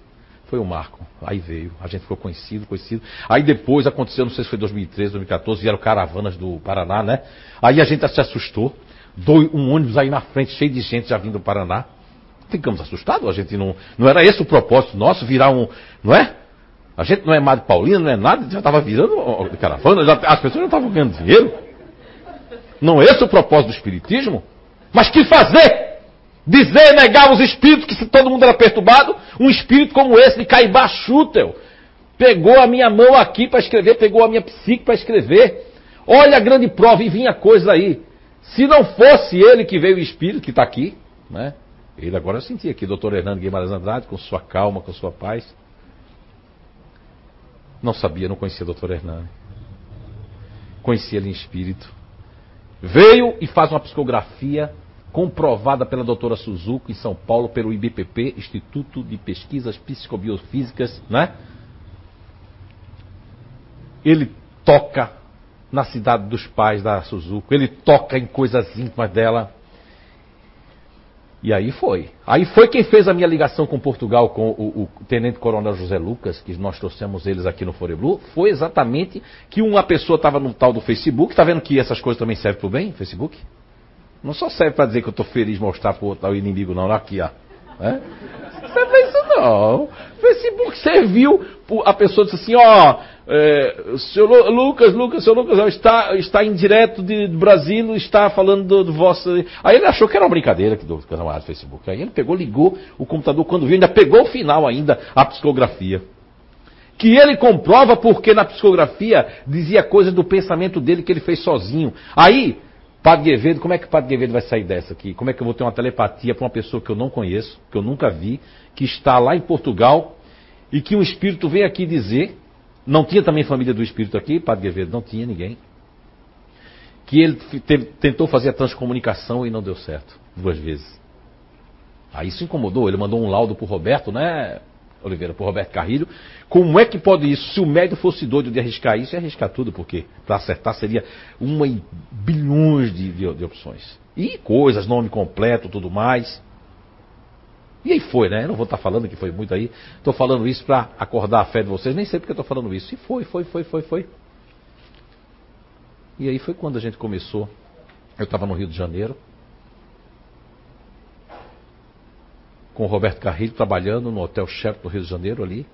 Speaker 3: foi o marco. Aí veio, a gente ficou conhecido, conhecido. Aí depois aconteceu, não sei se foi 2013, 2014, vieram caravanas do Paraná, né? Aí a gente se assustou. Um ônibus aí na frente, cheio de gente já vindo do Paraná. Ficamos assustados, a gente não. Não era esse o propósito nosso, virar um. Não é? A gente não é Mário Paulino, não é nada, já estava virando caravana, já, as pessoas já estavam ganhando dinheiro. Não é esse o propósito do Espiritismo? Mas que fazer? Dizer, negar os espíritos, que se todo mundo era perturbado, um espírito como esse de Caibá Schutel, pegou a minha mão aqui para escrever, pegou a minha psique para escrever. Olha a grande prova e vinha coisa aí. Se não fosse ele que veio o espírito, que está aqui, né? Ele agora eu senti aqui, doutor Hernando Guimarães Andrade, com sua calma, com sua paz. Não sabia, não conhecia o doutor Hernando. Conhecia ele em espírito. Veio e faz uma psicografia comprovada pela doutora Suzuki em São Paulo, pelo IBPP, Instituto de Pesquisas Psicobiofísicas, né? Ele toca na cidade dos pais da Suzuki, ele toca em coisas íntimas dela. E aí foi. Aí foi quem fez a minha ligação com Portugal, com o, o Tenente Coronel José Lucas, que nós trouxemos eles aqui no Foreblu, foi exatamente que uma pessoa estava no tal do Facebook, tá vendo que essas coisas também servem para o bem, Facebook? Não só serve para dizer que eu estou feliz mostrar para o outro inimigo, não. Aqui, ó. É? Serve para isso não. Facebook serviu, a pessoa disse assim, ó, é, seu Lucas, Lucas, seu Lucas, está, está em direto de, de Brasília, está falando do, do vosso. Aí ele achou que era uma brincadeira que do do Facebook. Aí ele pegou, ligou o computador quando viu, ainda pegou o final ainda, a psicografia. Que ele comprova porque na psicografia dizia coisas do pensamento dele que ele fez sozinho. Aí, Padre Guevedo, como é que o Padre Guevedo vai sair dessa aqui? Como é que eu vou ter uma telepatia para uma pessoa que eu não conheço, que eu nunca vi, que está lá em Portugal e que um espírito vem aqui dizer, não tinha também família do espírito aqui, Padre Guevedo, não tinha ninguém, que ele tentou fazer a transcomunicação e não deu certo, duas vezes. Aí isso incomodou, ele mandou um laudo para o Roberto, né, Oliveira, por Roberto Carrilho. Como é que pode isso? Se o médio fosse doido de arriscar isso, ia arriscar tudo, porque para acertar seria uma em bilhões de, de, de opções. E coisas, nome completo, tudo mais. E aí foi, né? Eu não vou estar falando que foi muito aí. Estou falando isso para acordar a fé de vocês. Nem sei porque estou falando isso. E foi, foi, foi, foi, foi. E aí foi quando a gente começou. Eu estava no Rio de Janeiro. Com o Roberto Carrilho trabalhando no Hotel Sheraton do Rio de Janeiro ali.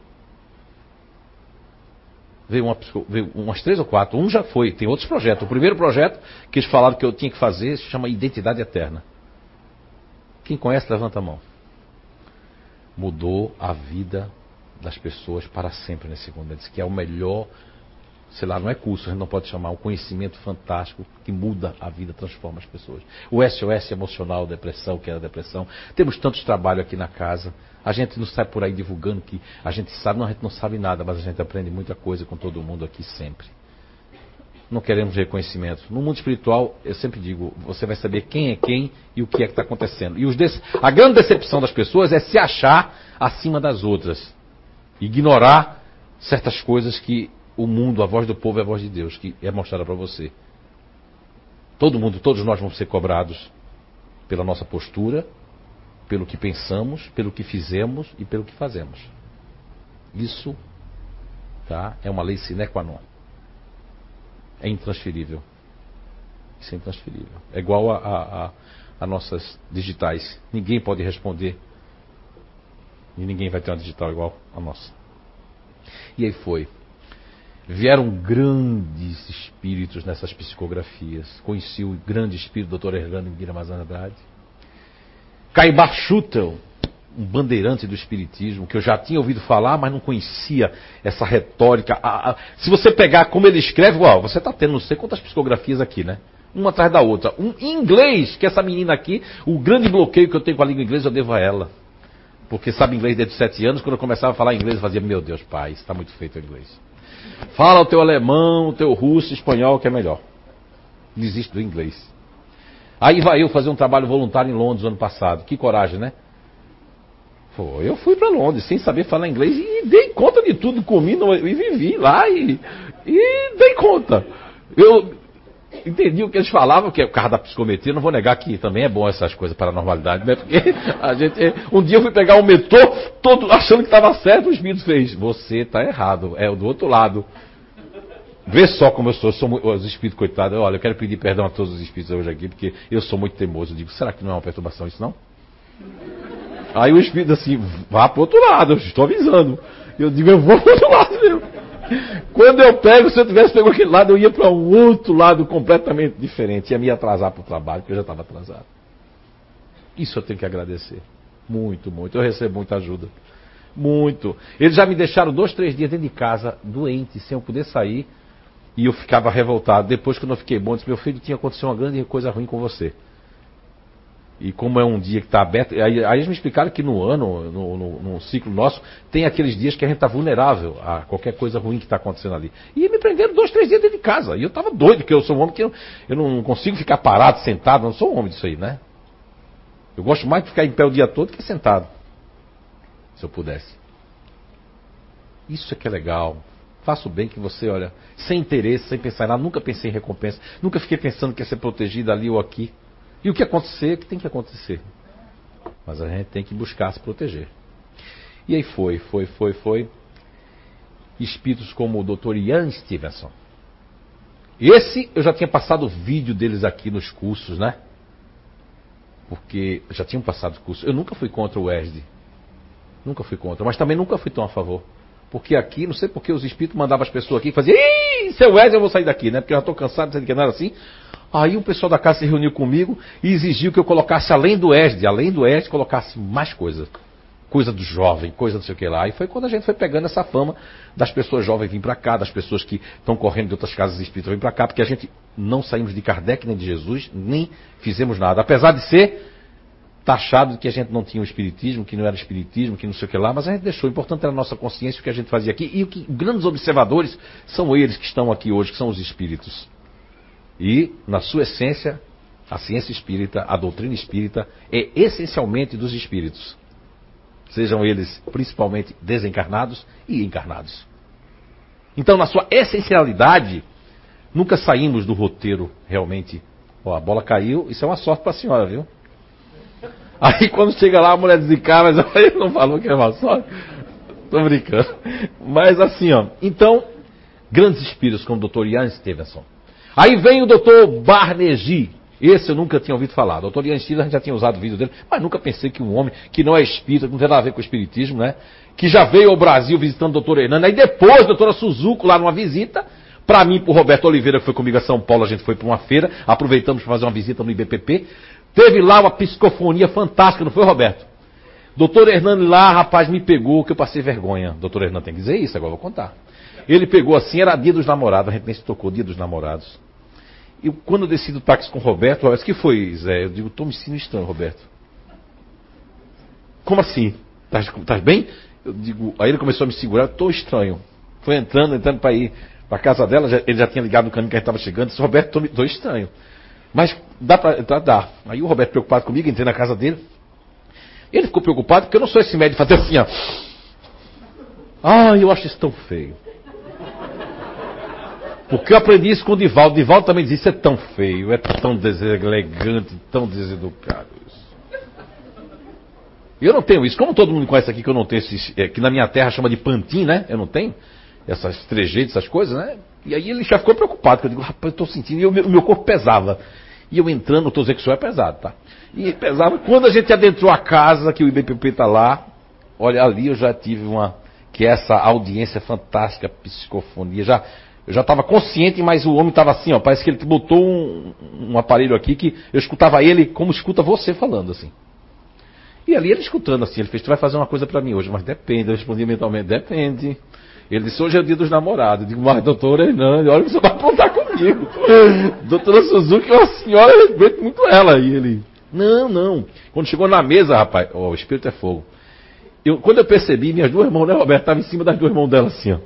Speaker 3: Veio, uma, veio, umas três ou quatro. Um já foi, tem outros projetos. O primeiro projeto que eles falaram que eu tinha que fazer se chama Identidade Eterna. Quem conhece, levanta a mão mudou a vida das pessoas para sempre nesse disse que é o melhor, sei lá, não é curso, a gente não pode chamar, um conhecimento fantástico que muda a vida, transforma as pessoas. O SOS emocional, depressão, que era depressão. Temos tantos trabalho aqui na casa. A gente não sai por aí divulgando que a gente sabe, não, a gente não sabe nada, mas a gente aprende muita coisa com todo mundo aqui sempre. Não queremos reconhecimento. No mundo espiritual, eu sempre digo, você vai saber quem é quem e o que é que está acontecendo. E a grande decepção das pessoas é se achar acima das outras. Ignorar certas coisas que o mundo, a voz do povo é a voz de Deus, que é mostrada para você. Todo mundo, todos nós vamos ser cobrados pela nossa postura, pelo que pensamos, pelo que fizemos e pelo que fazemos. Isso tá, é uma lei sine qua non é intransferível. Isso é intransferível. É igual a, a, a, a nossas digitais. Ninguém pode responder. E ninguém vai ter uma digital igual a nossa. E aí foi. Vieram grandes espíritos nessas psicografias. Conheci o grande espírito Dr. Hernando Guilherme Andrade. Caibar Schutel, um bandeirante do espiritismo, que eu já tinha ouvido falar, mas não conhecia essa retórica. se você pegar como ele escreve, uau, você está tendo não sei quantas psicografias aqui, né? Uma atrás da outra. Um em inglês, que essa menina aqui, o grande bloqueio que eu tenho com a língua inglesa, eu devo a ela. Porque sabe inglês desde sete anos, quando eu começava a falar inglês, eu fazia, meu Deus, pai, está muito feito o inglês. Fala o teu alemão, o teu russo, espanhol, que é melhor. Desiste do inglês. Aí vai eu fazer um trabalho voluntário em Londres ano passado. Que coragem, né? Pô, eu fui para Londres sem saber falar inglês e dei conta de tudo, comi e vivi lá e, e dei conta. Eu entendi o que eles falavam, que é o carro da psicometria, não vou negar que também é bom essas coisas para a normalidade, né? Porque a gente. Um dia eu fui pegar um metrô, todo achando que estava certo, o espírito fez. Você está errado, é o do outro lado. Vê só como eu sou, eu sou os espíritos coitados. Olha, eu quero pedir perdão a todos os espíritos hoje aqui, porque eu sou muito teimoso. Eu digo, será que não é uma perturbação isso não? Aí o espírito assim, vá pro outro lado, eu estou avisando. Eu digo, eu vou pro outro lado mesmo. Quando eu pego, se eu tivesse pego aquele lado, eu ia para um outro lado completamente diferente. Ia me atrasar para o trabalho, porque eu já estava atrasado. Isso eu tenho que agradecer. Muito, muito. Eu recebo muita ajuda. Muito. Eles já me deixaram dois, três dias dentro de casa, doente, sem eu poder sair. E eu ficava revoltado. Depois que eu não fiquei bom, disse, meu filho, tinha acontecido uma grande coisa ruim com você. E como é um dia que está aberto, aí, aí, eles me explicaram que no ano, no, no, no, ciclo nosso, tem aqueles dias que a gente está vulnerável a qualquer coisa ruim que está acontecendo ali. E me prenderam dois, três dias dentro de casa. E eu estava doido, porque eu sou um homem que eu, eu não consigo ficar parado, sentado, não sou um homem disso aí, né? Eu gosto mais de ficar em pé o dia todo que sentado. Se eu pudesse. Isso é que é legal. Faça o bem que você, olha, sem interesse, sem pensar em nada, nunca pensei em recompensa, nunca fiquei pensando que ia ser protegido ali ou aqui. E o que acontecer, que tem que acontecer. Mas a gente tem que buscar se proteger. E aí foi, foi, foi, foi. Espíritos como o Dr. Ian Stevenson. Esse eu já tinha passado o vídeo deles aqui nos cursos, né? Porque já tinham passado o curso. Eu nunca fui contra o ESD. Nunca fui contra, mas também nunca fui tão a favor. Porque aqui, não sei porque os espíritos mandavam as pessoas aqui e faziam, Ih, seu Wesley, eu vou sair daqui, né? Porque eu já estou cansado de dizer que não era assim. Aí o pessoal da casa se reuniu comigo e exigiu que eu colocasse, além do ESD, além do ESD, colocasse mais coisas. Coisa do jovem, coisa não sei o que lá. E foi quando a gente foi pegando essa fama das pessoas jovens vir para cá, das pessoas que estão correndo de outras casas espíritas vir para cá, porque a gente não saímos de Kardec nem de Jesus, nem fizemos nada. Apesar de ser taxado de que a gente não tinha o espiritismo, que não era espiritismo, que não sei o que lá, mas a gente deixou. O importante era a nossa consciência, o que a gente fazia aqui. E o que grandes observadores são eles que estão aqui hoje, que são os espíritos. E, na sua essência, a ciência espírita, a doutrina espírita, é essencialmente dos espíritos. sejam eles principalmente desencarnados e encarnados. Então, na sua essencialidade, nunca saímos do roteiro realmente. Ó, a bola caiu, isso é uma sorte para a senhora, viu? Aí quando chega lá, a mulher desencara, mas aí não falou que é uma sorte. Tô brincando. Mas assim, ó. Então, grandes espíritos como o Dr. Ian Stevenson. Aí vem o Dr. Barnegi. Esse eu nunca tinha ouvido falar. O Dr. Ian Stevenson, a gente já tinha usado o vídeo dele, mas nunca pensei que um homem que não é espírita, não tem nada a ver com o espiritismo, né? Que já veio ao Brasil visitando o Dr. Hernando. Aí depois, a doutora Suzuko, lá numa visita, para mim, pro Roberto Oliveira, que foi comigo a São Paulo, a gente foi para uma feira, aproveitamos para fazer uma visita no IBPP. Teve lá uma psicofonia fantástica, não foi, Roberto? Doutor Hernando lá, rapaz, me pegou que eu passei vergonha. Doutor Hernando tem que dizer isso, agora eu vou contar. Ele pegou assim, era dia dos namorados, a gente nem se tocou, dia dos namorados. E quando eu desci do táxi com o Roberto, o que foi, Zé? Eu digo, tô me sentindo estranho, Roberto. Como assim? Estás bem? Eu digo, aí ele começou a me segurar, tô estranho. Foi entrando, entrando para ir para casa dela, já, ele já tinha ligado no caminho que a gente estava chegando, disse, Roberto, tô estranho. Mas dá para entrar? Dá. Aí o Roberto preocupado comigo, entrei na casa dele. Ele ficou preocupado porque eu não sou esse médico fazer assim, ó. Ah, eu acho isso tão feio. Porque eu aprendi isso com o Divaldo. O Divaldo também disse, isso é tão feio, é tão deselegante, tão deseducado isso. Eu não tenho isso. Como todo mundo conhece aqui que eu não tenho esses, é, que na minha terra chama de pantin, né? Eu não tenho essas trejeitos, essas coisas, né? E aí ele já ficou preocupado, porque eu digo, rapaz, eu estou sentindo, e o meu, o corpo pesava. E eu entrando, estou dizendo que isso é pesado, tá? E pesava. Quando a gente adentrou a casa, que o IBPP está lá, olha, ali eu já tive uma. Que é essa audiência fantástica, psicofonia. Já, eu já estava consciente, mas o homem estava assim, ó. Parece que ele botou um, um aparelho aqui que eu escutava ele como escuta você falando, assim. E ali ele escutando assim, ele fez, tu vai fazer uma coisa para mim hoje, mas depende. Eu respondi mentalmente, depende. Ele disse, hoje é o dia dos namorados. Eu digo, mas doutora Hernandes, olha que você vai apontar comigo. doutora Suzuki é uma senhora, eu respeito muito ela. E ele, não, não. Quando chegou na mesa, rapaz, oh, o espírito é fogo. Eu, quando eu percebi, minhas duas mãos, né, Roberto, estavam em cima das duas mãos dela assim, ó.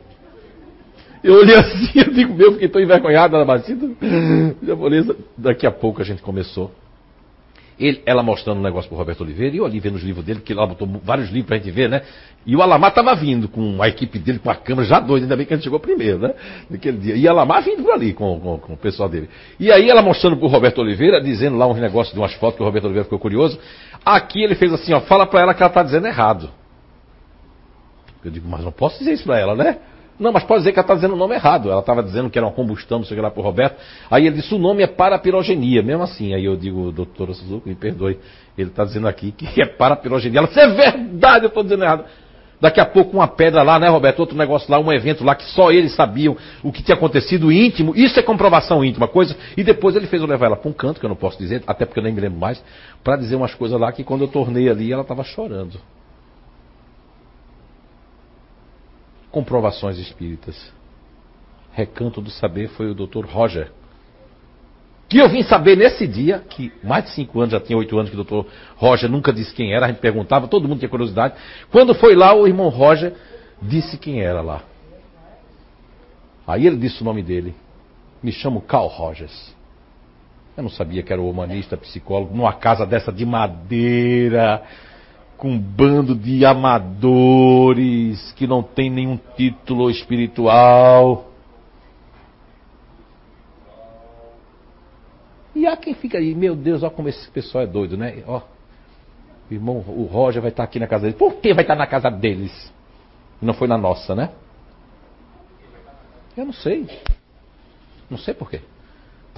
Speaker 3: Eu olhei assim, eu digo, meu, fiquei tão envergonhado na batida. Japonesa, daqui a pouco a gente começou. Ele, ela mostrando um negócio pro Roberto Oliveira, e eu ali vendo os livros dele, que lá botou vários livros pra gente ver, né? E o Alamar tava vindo com a equipe dele, com a câmera, já doido, ainda bem que a gente chegou primeiro, né? Naquele dia. E o Alamar vindo por ali com, com, com, o pessoal dele. E aí ela mostrando pro Roberto Oliveira, dizendo lá uns negócios de umas fotos que o Roberto Oliveira ficou curioso. Aqui ele fez assim, ó, fala pra ela que ela tá dizendo errado. Eu digo, mas não posso dizer isso pra ela, né? Não, mas pode dizer que ela está dizendo o nome errado. Ela estava dizendo que era uma combustão, não sei o que lá para o Roberto. Aí ele disse o nome é parapirogenia, mesmo assim. Aí eu digo, doutora Suzuki, me perdoe. Ele está dizendo aqui que é parapirogenia. Ela disse, é verdade, eu estou dizendo errado. Daqui a pouco uma pedra lá, né, Roberto? Outro negócio lá, um evento lá que só eles sabiam o que tinha acontecido íntimo. Isso é comprovação íntima, coisa. E depois ele fez eu levar ela para um canto, que eu não posso dizer, até porque eu nem me lembro mais, para dizer umas coisas lá que quando eu tornei ali ela estava chorando. Comprovações espíritas. Recanto do saber foi o Dr. Roger. Que eu vim saber nesse dia, que mais de cinco anos, já tinha oito anos que o Dr. Roger nunca disse quem era, a gente perguntava, todo mundo tinha curiosidade. Quando foi lá, o irmão Roger disse quem era lá. Aí ele disse o nome dele. Me chamo Carl Rogers. Eu não sabia que era o humanista, psicólogo, numa casa dessa de madeira, com um bando de amadores que não tem nenhum título espiritual. E há quem fica aí, meu Deus, olha como esse pessoal é doido, né? Ó, o irmão, o Roger vai estar aqui na casa deles. Por que vai estar na casa deles? Não foi na nossa, né? Eu não sei. Não sei por quê.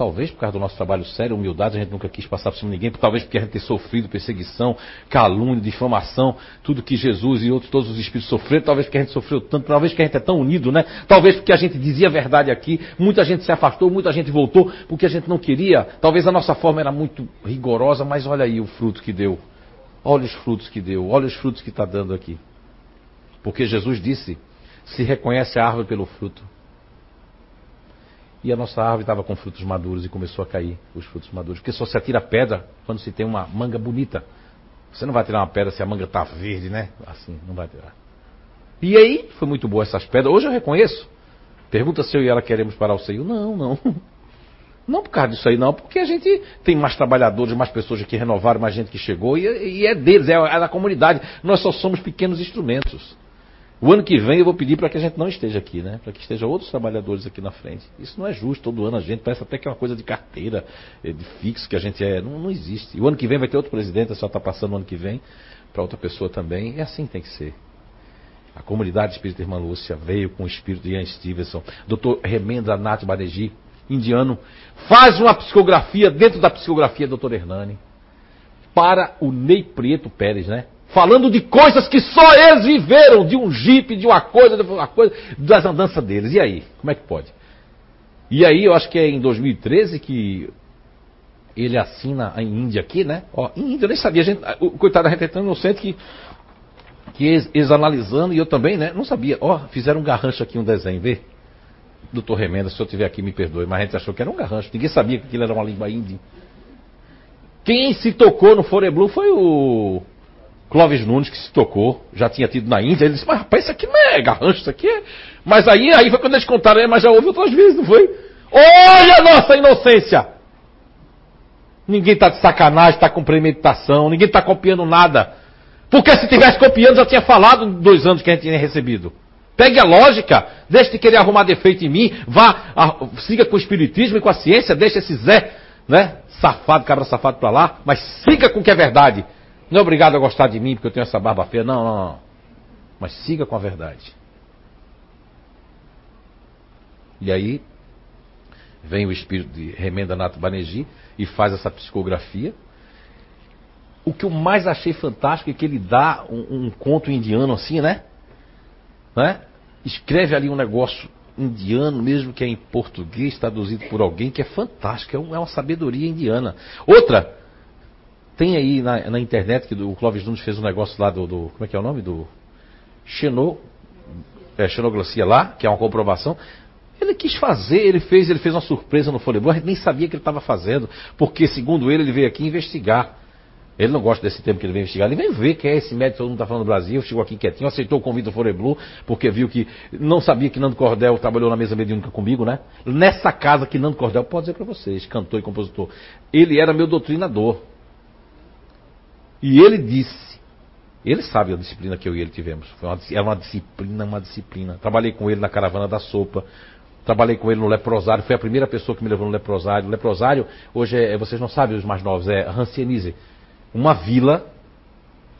Speaker 3: Talvez por causa do nosso trabalho sério, humildade, a gente nunca quis passar por cima de ninguém, talvez porque a gente tem sofrido perseguição, calúnia, difamação, tudo que Jesus e outros, todos os espíritos sofreram, talvez porque a gente sofreu tanto, talvez porque a gente é tão unido, né? Talvez porque a gente dizia a verdade aqui, muita gente se afastou, muita gente voltou, porque a gente não queria, talvez a nossa forma era muito rigorosa, mas olha aí o fruto que deu. Olha os frutos que deu, olha os frutos que está dando aqui. Porque Jesus disse: se reconhece a árvore pelo fruto. E a nossa árvore estava com frutos maduros e começou a cair os frutos maduros. Porque só se atira pedra quando se tem uma manga bonita. Você não vai tirar uma pedra se a manga está verde, né? Assim, não vai tirar. E aí, foi muito boa essas pedras. Hoje eu reconheço. Pergunta se eu e ela queremos parar o seio. Não, não. Não por causa disso aí, não, porque a gente tem mais trabalhadores, mais pessoas que renovaram, mais gente que chegou, e, e é deles, é, é da comunidade. Nós só somos pequenos instrumentos. O ano que vem eu vou pedir para que a gente não esteja aqui, né? Para que estejam outros trabalhadores aqui na frente. Isso não é justo. Todo ano a gente parece até que é uma coisa de carteira, é, de fixo que a gente é. Não, não existe. O ano que vem vai ter outro presidente, só está passando o ano que vem para outra pessoa também. E assim tem que ser. A comunidade espírita Irmã Lúcia veio com o espírito de Ian Stevenson, Dr. Remendra Nath Banerjee, indiano, faz uma psicografia dentro da psicografia do Dr. Hernani para o Ney Prieto Pérez, né? Falando de coisas que só eles viveram, de um jipe, de uma coisa, de uma coisa, das andanças deles. E aí? Como é que pode? E aí, eu acho que é em 2013 que ele assina em Índia aqui, né? Ó, Índia, eu nem sabia. A gente, o coitado da é tão inocente que, que eles, eles, analisando, e eu também, né? Não sabia. Ó, fizeram um garrancho aqui, um desenho, vê? Doutor Remenda, se eu estiver aqui, me perdoe, mas a gente achou que era um garrancho. Ninguém sabia que aquilo era uma língua índia. Quem se tocou no Foreblu foi o Clóvis Nunes, que se tocou, já tinha tido na Índia. Ele disse, mas rapaz, isso aqui não é garrancho, isso aqui é. Mas aí, aí foi quando eles contaram, é, mas já houve outras vezes, não foi? Olha a nossa inocência! Ninguém está de sacanagem, está com premeditação, ninguém está copiando nada. Porque se tivesse copiando, já tinha falado dois anos que a gente tinha recebido. Pegue a lógica, deixe de querer arrumar defeito em mim, vá, a, siga com o espiritismo e com a ciência, deixe esse Zé, né, safado, cabra safado para lá, mas siga com o que é verdade. Não é obrigado a gostar de mim porque eu tenho essa barba feia, não, não, não. Mas siga com a verdade. E aí, vem o espírito de Remenda Nato Banerjee e faz essa psicografia. O que eu mais achei fantástico é que ele dá um, um conto indiano assim, né? né? Escreve ali um negócio indiano, mesmo que é em português, traduzido por alguém, que é fantástico, é, é uma sabedoria indiana. Outra, tem aí na, na internet que o Clóvis Nunes fez um negócio lá do, do Como é que é o nome? Do Xenô, é, lá, que é uma comprovação. Ele quis fazer, ele fez, ele fez uma surpresa no Folebol, a nem sabia que ele estava fazendo, porque segundo ele, ele veio aqui investigar. Ele não gosta desse tempo que ele vem investigar. Ele vem ver quem é esse médico que todo mundo está falando no Brasil. Chegou aqui quietinho, aceitou o convite do Foreblu, porque viu que não sabia que Nando Cordel trabalhou na mesa mediúnica comigo, né? Nessa casa que Nando Cordel, pode dizer para vocês, cantor e compositor. Ele era meu doutrinador. E ele disse, ele sabe a disciplina que eu e ele tivemos. Uma, era uma disciplina, uma disciplina. Trabalhei com ele na caravana da sopa. Trabalhei com ele no leprosário, foi a primeira pessoa que me levou no leprosário. O leprosário, hoje, é, vocês não sabem os mais novos, é Rancianize uma vila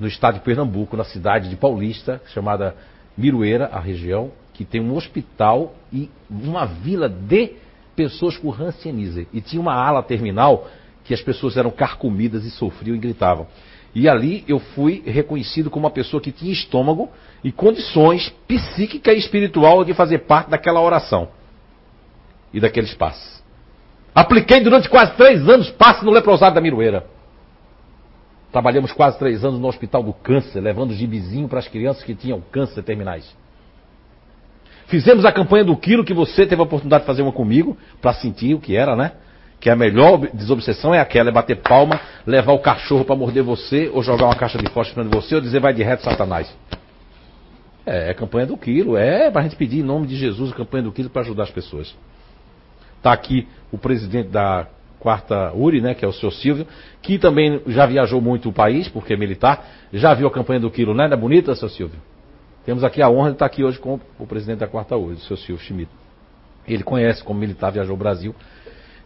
Speaker 3: no estado de Pernambuco, na cidade de Paulista, chamada Miroeira, a região, que tem um hospital e uma vila de pessoas com Hanseníase. E tinha uma ala terminal que as pessoas eram carcomidas e sofriam e gritavam. E ali eu fui reconhecido como uma pessoa que tinha estômago e condições psíquica e espiritual de fazer parte daquela oração e daquele espaço. Apliquei durante quase três anos passe no leprosário da Miroeira. Trabalhamos quase três anos no Hospital do Câncer, levando gibizinho para as crianças que tinham câncer terminais. Fizemos a campanha do quilo que você teve a oportunidade de fazer uma comigo, para sentir o que era, né? Que a melhor desobsessão é aquela, é bater palma, levar o cachorro para morder você, ou jogar uma caixa de fósforo de você, ou dizer vai de reto, Satanás. É, é campanha do quilo, é para a gente pedir em nome de Jesus a campanha do quilo para ajudar as pessoas. Está aqui o presidente da quarta URI, né, que é o senhor Silvio, que também já viajou muito o país, porque é militar, já viu a campanha do quilo, né? Não é bonita, seu Silvio? Temos aqui a honra de estar aqui hoje com o presidente da quarta URI, o senhor Silvio Schmidt. Ele conhece como militar, viajou o Brasil,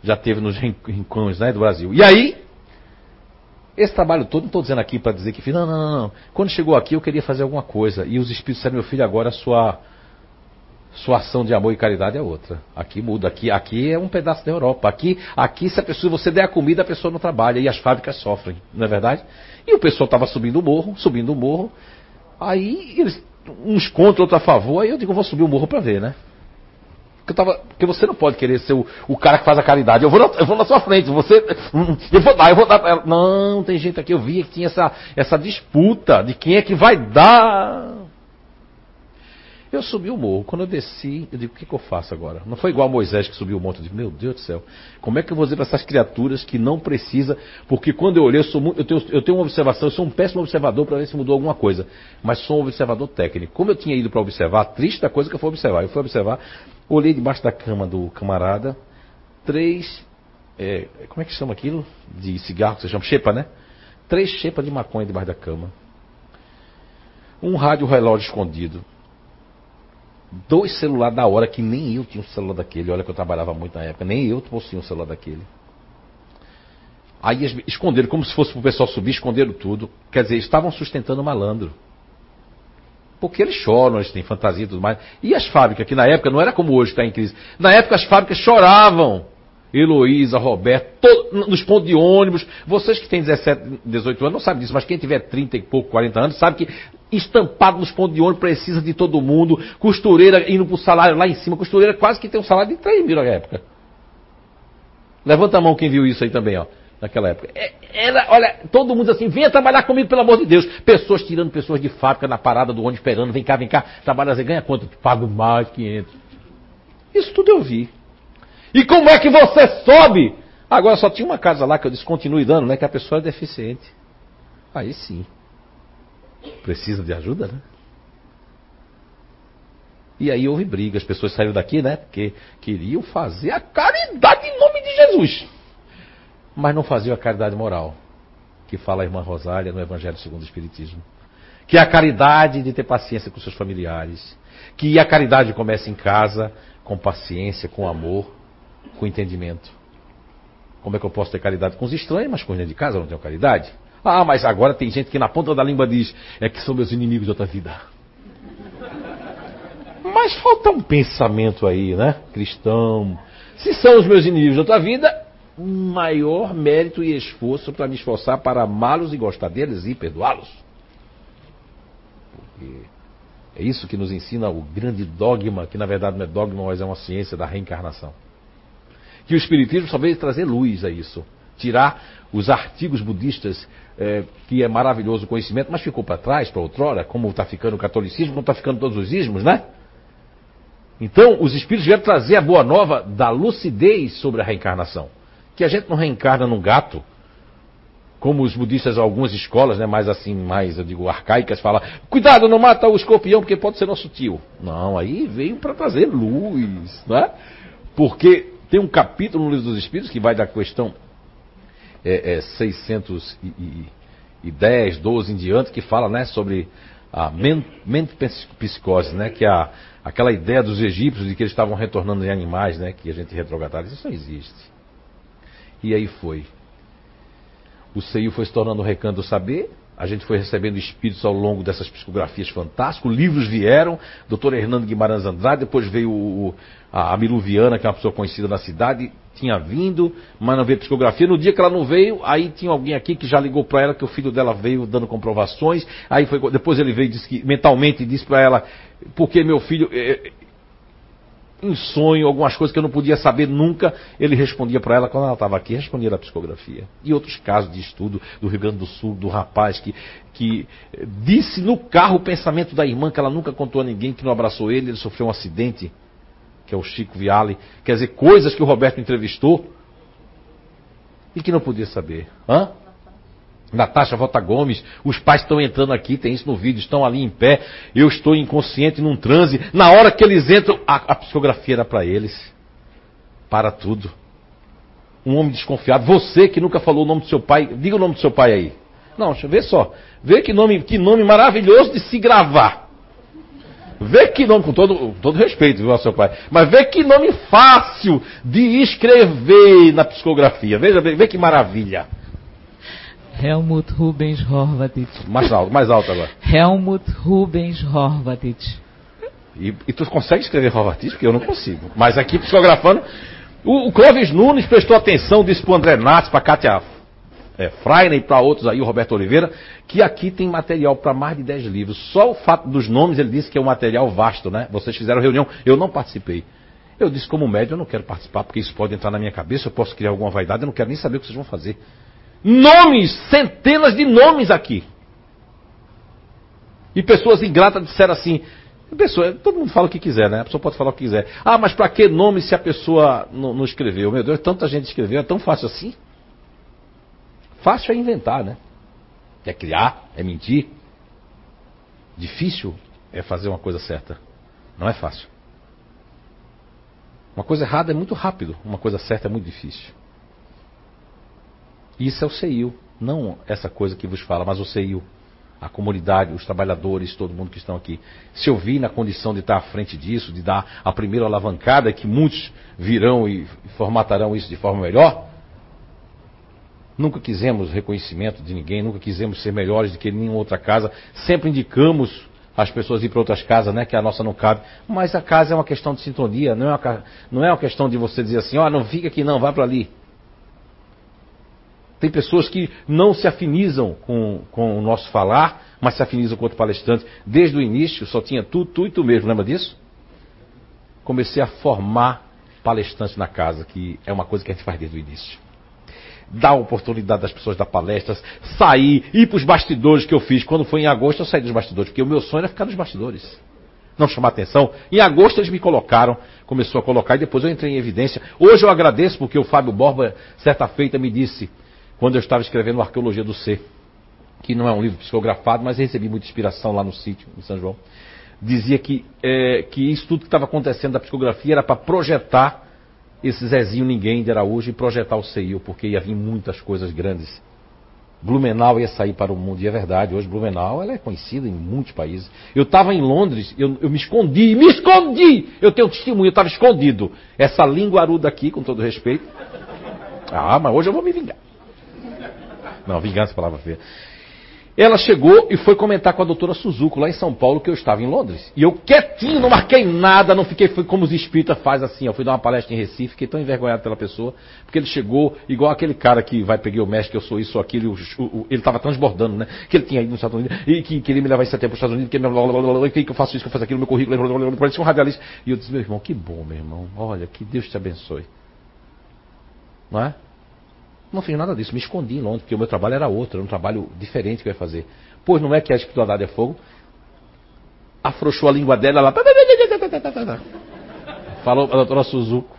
Speaker 3: já teve nos rincões né, do Brasil. E aí, esse trabalho todo, não estou dizendo aqui para dizer que fiz, não, não, não, não. Quando chegou aqui eu queria fazer alguma coisa. E os espíritos disseram, meu filho, agora a sua sua ação de amor e caridade é outra. Aqui muda, aqui, aqui é um pedaço da Europa. Aqui, aqui se a pessoa, você der a comida, a pessoa não trabalha e as fábricas sofrem, não é verdade? E o pessoal estava subindo o morro, subindo o morro. Aí eles, uns contra, outros a favor. Aí eu digo, vou subir o morro para ver, né? Eu tava, porque você não pode querer ser o, o cara que faz a caridade. Eu vou, na, eu vou na sua frente, você. Eu vou dar, eu vou dar pra ela. Não, tem gente aqui, eu vi que tinha essa, essa disputa de quem é que vai dar. Eu subi o morro. Quando eu desci, eu digo, o que, que eu faço agora? Não foi igual Moisés que subiu o monte. Eu digo, meu Deus do céu, como é que eu vou dizer para essas criaturas que não precisa? Porque quando eu olhei, eu, sou muito, eu, tenho, eu tenho uma observação, eu sou um péssimo observador para ver se mudou alguma coisa. Mas sou um observador técnico. Como eu tinha ido para observar, triste da coisa que eu fui observar. Eu fui observar, olhei debaixo da cama do camarada, três é, como é que chama aquilo? De cigarro que você chama? Xepa, né? Três xepas de maconha debaixo da cama. Um rádio relógio escondido. Dois celulares da hora, que nem eu tinha um celular daquele. Olha que eu trabalhava muito na época. Nem eu possuía um celular daquele. Aí esconderam, como se fosse para o pessoal subir, esconderam tudo. Quer dizer, estavam sustentando o malandro. Porque eles choram, eles têm fantasia e tudo mais. E as fábricas, que na época não era como hoje, está em crise. Na época as fábricas choravam. Heloísa, Roberto, todo, nos pontos de ônibus. Vocês que têm 17, 18 anos não sabem disso, mas quem tiver 30 e pouco, 40 anos, sabe que estampado nos pontos de ônibus precisa de todo mundo. Costureira indo pro salário lá em cima. Costureira quase que tem um salário de 3 mil na época. Levanta a mão quem viu isso aí também, ó naquela época. É, era, olha, todo mundo assim, venha trabalhar comigo, pelo amor de Deus. Pessoas tirando pessoas de fábrica na parada do ônibus esperando, vem cá, vem cá, trabalha, você ganha quanto? Pago mais 500. Isso tudo eu vi. E como é que você sobe? Agora só tinha uma casa lá que eu disse, continue dando, né? Que a pessoa é deficiente. Aí sim. Precisa de ajuda, né? E aí houve briga, as pessoas saíram daqui, né? Porque queriam fazer a caridade em nome de Jesus mas não fazia a caridade moral, que fala a irmã Rosália no Evangelho segundo o Espiritismo. Que é a caridade de ter paciência com seus familiares. Que a caridade começa em casa, com paciência, com amor, com entendimento. Como é que eu posso ter caridade com os estranhos, mas com os de casa eu não tenho caridade? Ah, mas agora tem gente que na ponta da língua diz: é que são meus inimigos de outra vida. Mas falta um pensamento aí, né? Cristão. Se são os meus inimigos de outra vida, um maior mérito e esforço para me esforçar para amá-los e gostar deles e perdoá-los. Porque é isso que nos ensina o grande dogma, que na verdade não é dogma, mas é uma ciência da reencarnação. Que o Espiritismo só veio trazer luz a isso. Tirar os artigos budistas, é, que é maravilhoso o conhecimento, mas ficou para trás, para outrora, como está ficando o catolicismo, como está ficando todos os ismos, né? Então, os espíritos vieram trazer a boa nova da lucidez sobre a reencarnação que a gente não reencarna num gato, como os budistas, algumas escolas, né, mais assim, mais, eu digo, arcaicas, falam, cuidado, não mata o escorpião, porque pode ser nosso tio. Não, aí veio para trazer luz, né? Porque tem um capítulo no Livro dos Espíritos que vai da questão é, é, 610, 12 em diante, que fala, né, sobre a mente psicose, né, que é a, aquela ideia dos egípcios de que eles estavam retornando em animais, né, que a gente retrogradava, isso não existe. E aí foi. O seio foi se tornando um recanto do saber, a gente foi recebendo espíritos ao longo dessas psicografias fantásticas, livros vieram, doutor Hernando Guimarães Andrade, depois veio o, a, Miluviana, que é uma pessoa conhecida na cidade, tinha vindo, mas não veio psicografia. No dia que ela não veio, aí tinha alguém aqui que já ligou para ela que o filho dela veio dando comprovações. Aí foi, depois ele veio disse que, mentalmente disse para ela, porque meu filho, eh, em sonho, algumas coisas que eu não podia saber nunca, ele respondia para ela quando ela estava aqui, respondia da psicografia. E outros casos de estudo do Rio Grande do Sul, do rapaz que, que disse no carro o pensamento da irmã que ela nunca contou a ninguém, que não abraçou ele, ele sofreu um acidente, que é o Chico Viale. Quer dizer, coisas que o Roberto entrevistou e que não podia saber. Hã? Natasha Vota Gomes, os pais estão entrando aqui, tem isso no vídeo, estão ali em pé, eu estou inconsciente num transe. Na hora que eles entram, a, a psicografia era para eles. Para tudo. Um homem desconfiado. Você que nunca falou o nome do seu pai, diga o nome do seu pai aí. Não, deixa eu ver só. Vê que nome, que nome maravilhoso de se gravar. Vê que nome, com todo, todo respeito, viu, ao seu pai. Mas vê que nome fácil de escrever na psicografia. Veja, vê, vê que maravilha.
Speaker 4: Helmut Rubens Horvath.
Speaker 3: Mais alto, mais alto agora.
Speaker 4: Helmut Rubens Horvath.
Speaker 3: E, e, tu consegue escrever Horvath? Porque eu não consigo. Mas aqui, psicografando, o, o Clóvis Nunes prestou atenção, disse para o André Nath, para a Kátia é, Freire e para outros aí, o Roberto Oliveira, que aqui tem material para mais de 10 livros. Só o fato dos nomes, ele disse que é um material vasto, né? Vocês fizeram reunião, eu não participei. Eu disse, como médium, eu não quero participar, porque isso pode entrar na minha cabeça, eu posso criar alguma vaidade, eu não quero nem saber o que vocês vão fazer. Nomes, centenas de nomes aqui. E pessoas ingratas disseram assim: pessoa, todo mundo fala o que quiser, né? A pessoa pode falar o que quiser. Ah, mas para que nome se a pessoa não, não, escreveu? Meu Deus, tanta gente escreveu, é tão fácil assim? Fácil é inventar, né? É criar, é mentir. Difícil é fazer uma coisa certa. Não é fácil. Uma coisa errada é muito rápido, uma coisa certa é muito difícil. Isso é o CEIU, não essa coisa que vos fala, mas o CEIU. A comunidade, os trabalhadores, todo mundo que estão aqui. Se eu vi na condição de estar à frente disso, de dar a primeira alavancada, que muitos virão e formatarão isso de forma melhor, Nunca quisemos reconhecimento de ninguém, nunca quisemos ser melhores do que nenhuma outra casa. Sempre indicamos as pessoas ir para outras casas, né? Que a nossa não cabe. Mas a casa é uma questão de sintonia, não é uma, não é uma questão de você dizer assim, ó, oh, não fica aqui não, vá para ali. Tem pessoas que não se afinizam com, com o nosso falar, mas se afinizam com outro palestrante. Desde o início só tinha tu, tu e tu mesmo, lembra disso? Comecei a formar palestrantes na casa, que é uma coisa que a gente faz desde o início dar oportunidade das pessoas dar palestras, sair, ir para os bastidores que eu fiz. Quando foi em agosto, eu saí dos bastidores, porque o meu sonho era ficar nos bastidores. Não chamar atenção. Em agosto eles me colocaram, começou a colocar e depois eu entrei em evidência. Hoje eu agradeço porque o Fábio Borba, certa feita, me disse, quando eu estava escrevendo Arqueologia do Ser, que não é um livro psicografado, mas recebi muita inspiração lá no sítio, em São João. Dizia que, é, que isso tudo que estava acontecendo da psicografia era para projetar esse Zezinho Ninguém de Araújo e projetar o CEIU, porque ia vir muitas coisas grandes. Blumenau ia sair para o mundo, e é verdade, hoje Blumenau ela é conhecida em muitos países. Eu estava em Londres, eu, eu, me escondi, me escondi! Eu tenho testemunho, eu estava escondido. Essa língua aruda aqui, com todo respeito. Ah, mas hoje eu vou me vingar. Não, vingança é palavra feia. Ela chegou e foi comentar com a doutora Suzuko lá em São Paulo que eu estava em Londres. E eu quietinho, não marquei nada, não fiquei, foi como os espíritas faz assim. Eu fui dar uma palestra em Recife, fiquei tão envergonhado pela pessoa, porque ele chegou igual aquele cara que vai pegar o mestre, que eu sou isso, aquilo, ele estava transbordando, né? Que ele tinha ido nos Estados Unidos e que queria me levar em setembro para os Estados Unidos, que, blá, blá, blá, que eu faço isso, que eu faço aquilo, meu currículo, parecia um radialista. E eu disse, meu irmão, que bom, meu irmão, olha, que Deus te abençoe. Não é? Não fiz nada disso, me escondi em Londres, porque o meu trabalho era outro, era um trabalho diferente que eu ia fazer. Pois não é que a espiritualidade é fogo? Afrouxou a língua dela, ela. Falou a doutora Suzuko.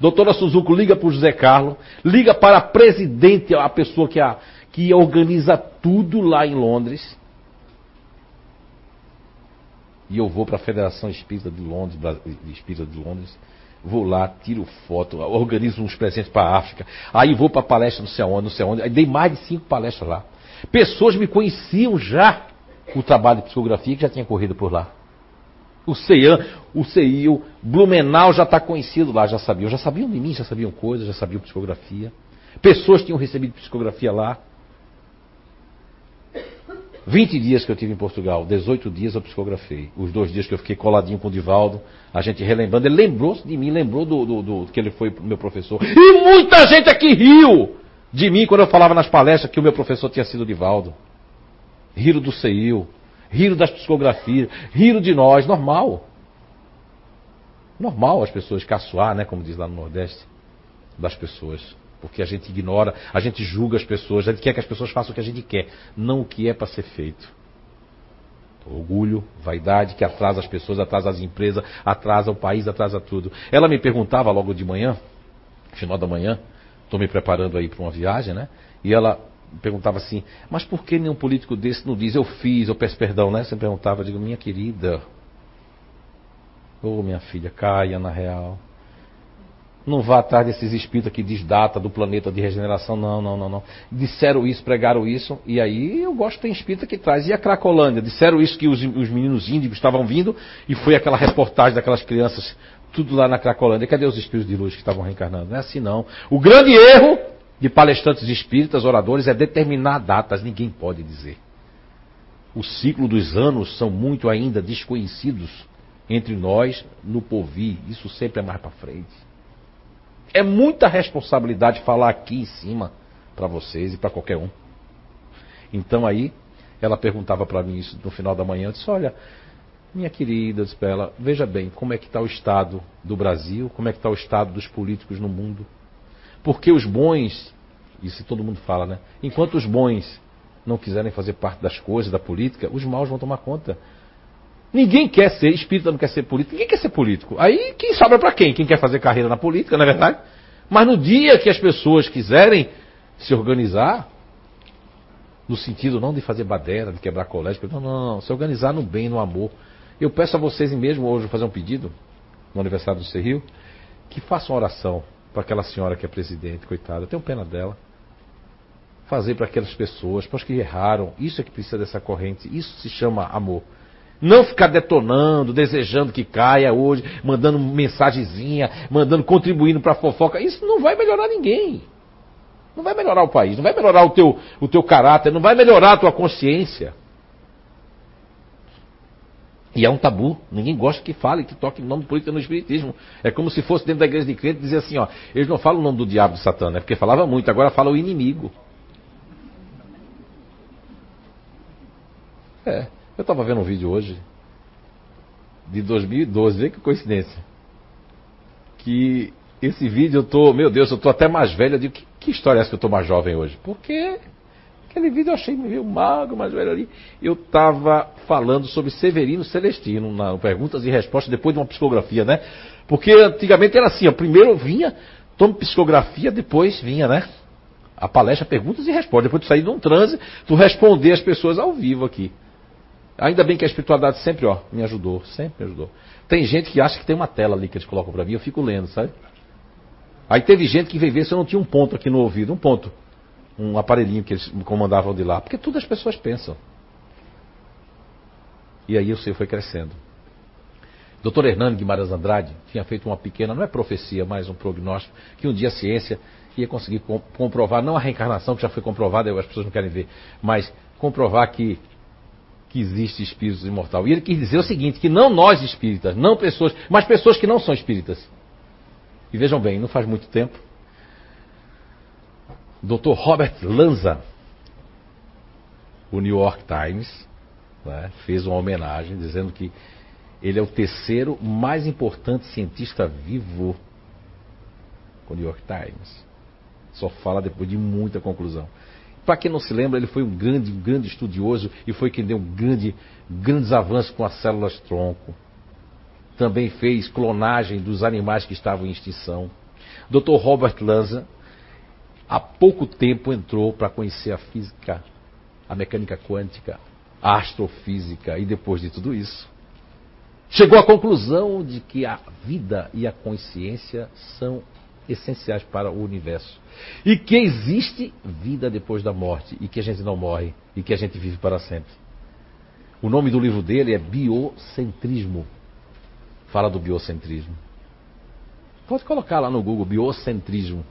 Speaker 3: Doutora Suzuko liga para o José Carlos, liga para a presidente, a pessoa que, a, que organiza tudo lá em Londres. E eu vou para a Federação Espírita de Londres, Espírita de Londres, vou lá, tiro foto, organizo uns presentes para a África, aí vou para palestra no céu onde, no céu onde, aí dei mais de cinco palestras lá. Pessoas me conheciam já o trabalho de psicografia que já tinha corrido por lá. O CEAN, o CEIU, Blumenau já está conhecido lá, já sabiam. Já sabiam de mim, já sabiam coisas, já sabiam psicografia. Pessoas tinham recebido psicografia lá. 20 dias que eu tive em Portugal, 18 dias eu psicografei. Os dois dias que eu fiquei coladinho com o Divaldo, a gente relembrando, ele lembrou-se de mim, lembrou do, do, do, que ele foi meu professor. E muita gente aqui riu! de mim quando eu falava nas palestras que o meu professor tinha sido Divaldo. Riram do CEIU, riram das psicografias, riram de nós, normal. Normal as pessoas caçoar, né, como diz lá no Nordeste, das pessoas. Porque a gente ignora, a gente julga as pessoas, a gente quer que as pessoas façam o que a gente quer, não o que é para ser feito. Orgulho, vaidade que atrasa as pessoas, atrasa as empresas, atrasa o país, atrasa tudo. Ela me perguntava logo de manhã, final da manhã, estou me preparando aí para uma viagem, né? E ela perguntava assim, mas por que nenhum político desse não diz eu fiz, eu peço perdão, né? Você perguntava, eu digo, minha querida, ô oh, minha filha, caia na real. Não vá atrás desses espíritos que diz data do planeta de regeneração, não, não, não, não. Disseram isso, pregaram isso, e aí eu gosto ter espírita que traz. E a Cracolândia? Disseram isso que os, os meninos índigos estavam vindo, e foi aquela reportagem daquelas crianças tudo lá na Cracolândia. Cadê os espíritos de luz que estavam reencarnando? Não é assim não. O grande erro de palestrantes espíritas, oradores, é determinar datas. Ninguém pode dizer. O ciclo dos anos são muito ainda desconhecidos entre nós no povir. Isso sempre é mais para frente. É muita responsabilidade falar aqui em cima para vocês e para qualquer um. Então aí, ela perguntava para mim isso no final da manhã. Eu disse: Olha, minha querida, disse para ela, veja bem como é que está o estado do Brasil, como é que está o estado dos políticos no mundo. Porque os bons, isso todo mundo fala, né? Enquanto os bons não quiserem fazer parte das coisas, da política, os maus vão tomar conta. Ninguém quer ser, espírita não quer ser político, ninguém quer ser político. Aí quem sobra para quem? Quem quer fazer carreira na política, não é verdade? Mas no dia que as pessoas quiserem se organizar, no sentido não de fazer baderna, de quebrar colégio, não, não, não, se organizar no bem, no amor, eu peço a vocês mesmo hoje fazer um pedido no aniversário do Serril, que façam oração para aquela senhora que é presidente, coitada. Eu tenho pena dela. fazer para aquelas pessoas, para os que erraram. Isso é que precisa dessa corrente. Isso se chama amor. Não ficar detonando, desejando que caia hoje, mandando mensagenzinha, mandando contribuindo para fofoca. Isso não vai melhorar ninguém. Não vai melhorar o país, não vai melhorar o teu, o teu caráter, não vai melhorar a tua consciência. E é um tabu. Ninguém gosta que fale, que toque o nome político no Espiritismo. É como se fosse dentro da igreja de crente dizer assim, ó, eles não falam o nome do diabo de Satã, é porque falava muito, agora fala o inimigo. É. Eu estava vendo um vídeo hoje de 2012, vê que coincidência. Que esse vídeo eu tô, meu Deus, eu tô até mais velho. Eu digo, que, que história é essa que eu tô mais jovem hoje? Porque aquele vídeo eu achei meio mago, mais velho ali. Eu estava falando sobre Severino Celestino na Perguntas e Respostas, depois de uma psicografia, né? Porque antigamente era assim, ó, primeiro vinha, toma psicografia, depois vinha, né? A palestra, perguntas e respostas. Depois de sair de um transe, tu responder as pessoas ao vivo aqui. Ainda bem que a espiritualidade sempre, ó, me ajudou, sempre me ajudou. Tem gente que acha que tem uma tela ali que eles colocam para mim, eu fico lendo, sabe? Aí teve gente que veio ver se eu não tinha um ponto aqui no ouvido, um ponto. Um aparelhinho que eles me comandavam de lá. Porque tudo as pessoas pensam. E aí o ser foi crescendo. Dr. Hernani Guimarães Andrade tinha feito uma pequena, não é profecia, mas um prognóstico, que um dia a ciência ia conseguir comprovar, não a reencarnação, que já foi comprovada, as pessoas não querem ver, mas comprovar que que existe espíritos imortal. E ele quis dizer o seguinte, que não nós espíritas, não pessoas, mas pessoas que não são espíritas. E vejam bem, não faz muito tempo, Dr. Robert Lanza, o New York Times, né, fez uma homenagem dizendo que ele é o terceiro mais importante cientista vivo. O New York Times. Só fala depois de muita conclusão. Para quem não se lembra, ele foi um grande, grande estudioso e foi quem deu um grande, grandes avanços com as células tronco. Também fez clonagem dos animais que estavam em extinção. Dr. Robert Lanza, há pouco tempo entrou para conhecer a física, a mecânica quântica, a astrofísica e depois de tudo isso, chegou à conclusão de que a vida e a consciência são essenciais para o universo. E que existe vida depois da morte e que a gente não morre e que a gente vive para sempre. O nome do livro dele é Biocentrismo. Fala do biocentrismo. Pode colocar lá no Google Biocentrismo.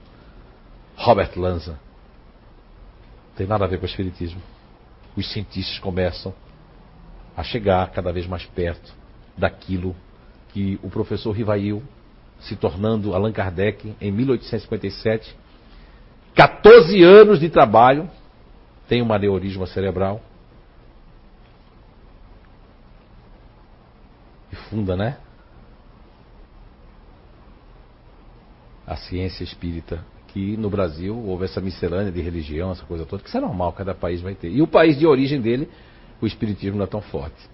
Speaker 3: Robert Lanza. Tem nada a ver com o Espiritismo. Os cientistas começam a chegar cada vez mais perto daquilo que o professor Rivail se tornando Allan Kardec em 1857. 14 anos de trabalho, tem um aneurisma cerebral. E funda, né? A ciência espírita. Que no Brasil houve essa miscelânea de religião, essa coisa toda, que isso é normal, cada país vai ter. E o país de origem dele, o espiritismo não é tão forte.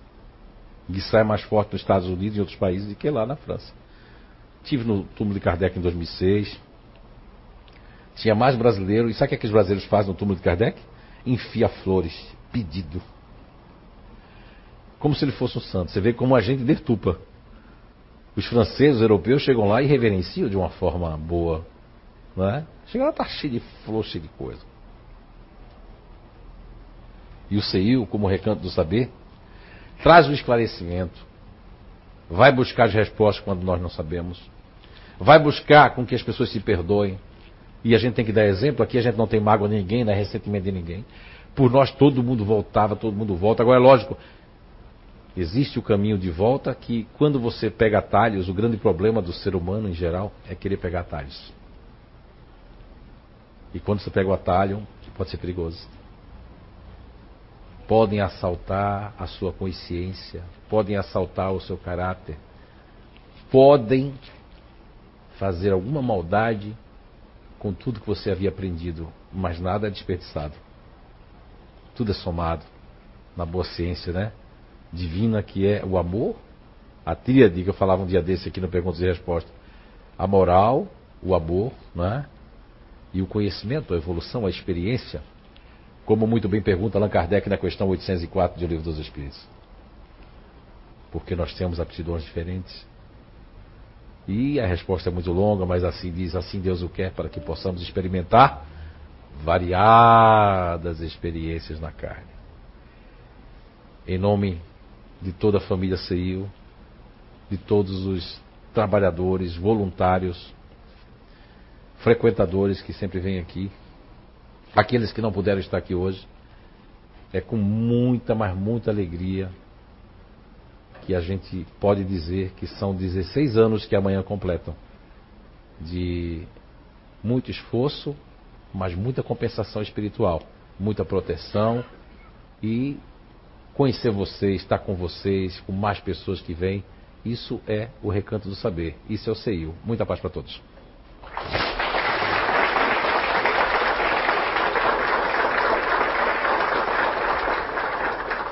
Speaker 3: Isso é mais forte nos Estados Unidos e outros países do que lá na França. Tive no túmulo de Kardec em 2006. Tinha mais brasileiro. E sabe o que, é que os brasileiros fazem no túmulo de Kardec? Enfia flores. Pedido. Como se ele fosse um santo. Você vê como a gente deturpa. Os franceses, os europeus chegam lá e reverenciam de uma forma boa. Não é? Chega lá, tá cheio de flor, cheio de coisa. E o CEIU, como recanto do saber, traz o esclarecimento. Vai buscar as respostas quando nós não sabemos vai buscar com que as pessoas se perdoem. E a gente tem que dar exemplo, aqui a gente não tem mágoa de ninguém, não é ressentimento de ninguém. Por nós todo mundo voltava, todo mundo volta. Agora é lógico, existe o caminho de volta que quando você pega atalhos, o grande problema do ser humano em geral é querer pegar atalhos. E quando você pega o atalho, pode ser perigoso. Podem assaltar a sua consciência, podem assaltar o seu caráter, podem fazer alguma maldade com tudo que você havia aprendido, mas nada é desperdiçado. Tudo é somado na boa ciência, né? Divina que é o amor, a tríade que eu falava um dia desse aqui no Perguntas e Respostas. A moral, o amor, né? E o conhecimento, a evolução, a experiência. Como muito bem pergunta Allan Kardec na questão 804 do Livro dos Espíritos. Porque nós temos aptidões diferentes. E a resposta é muito longa, mas assim diz: assim Deus o quer, para que possamos experimentar variadas experiências na carne. Em nome de toda a família CEIU, de todos os trabalhadores, voluntários, frequentadores que sempre vêm aqui, aqueles que não puderam estar aqui hoje, é com muita, mas muita alegria que a gente pode dizer que são 16 anos que amanhã completam de muito esforço, mas muita compensação espiritual, muita proteção e conhecer vocês, estar com vocês, com mais pessoas que vêm. Isso é o recanto do saber. Isso é o CEIU. Muita paz para todos.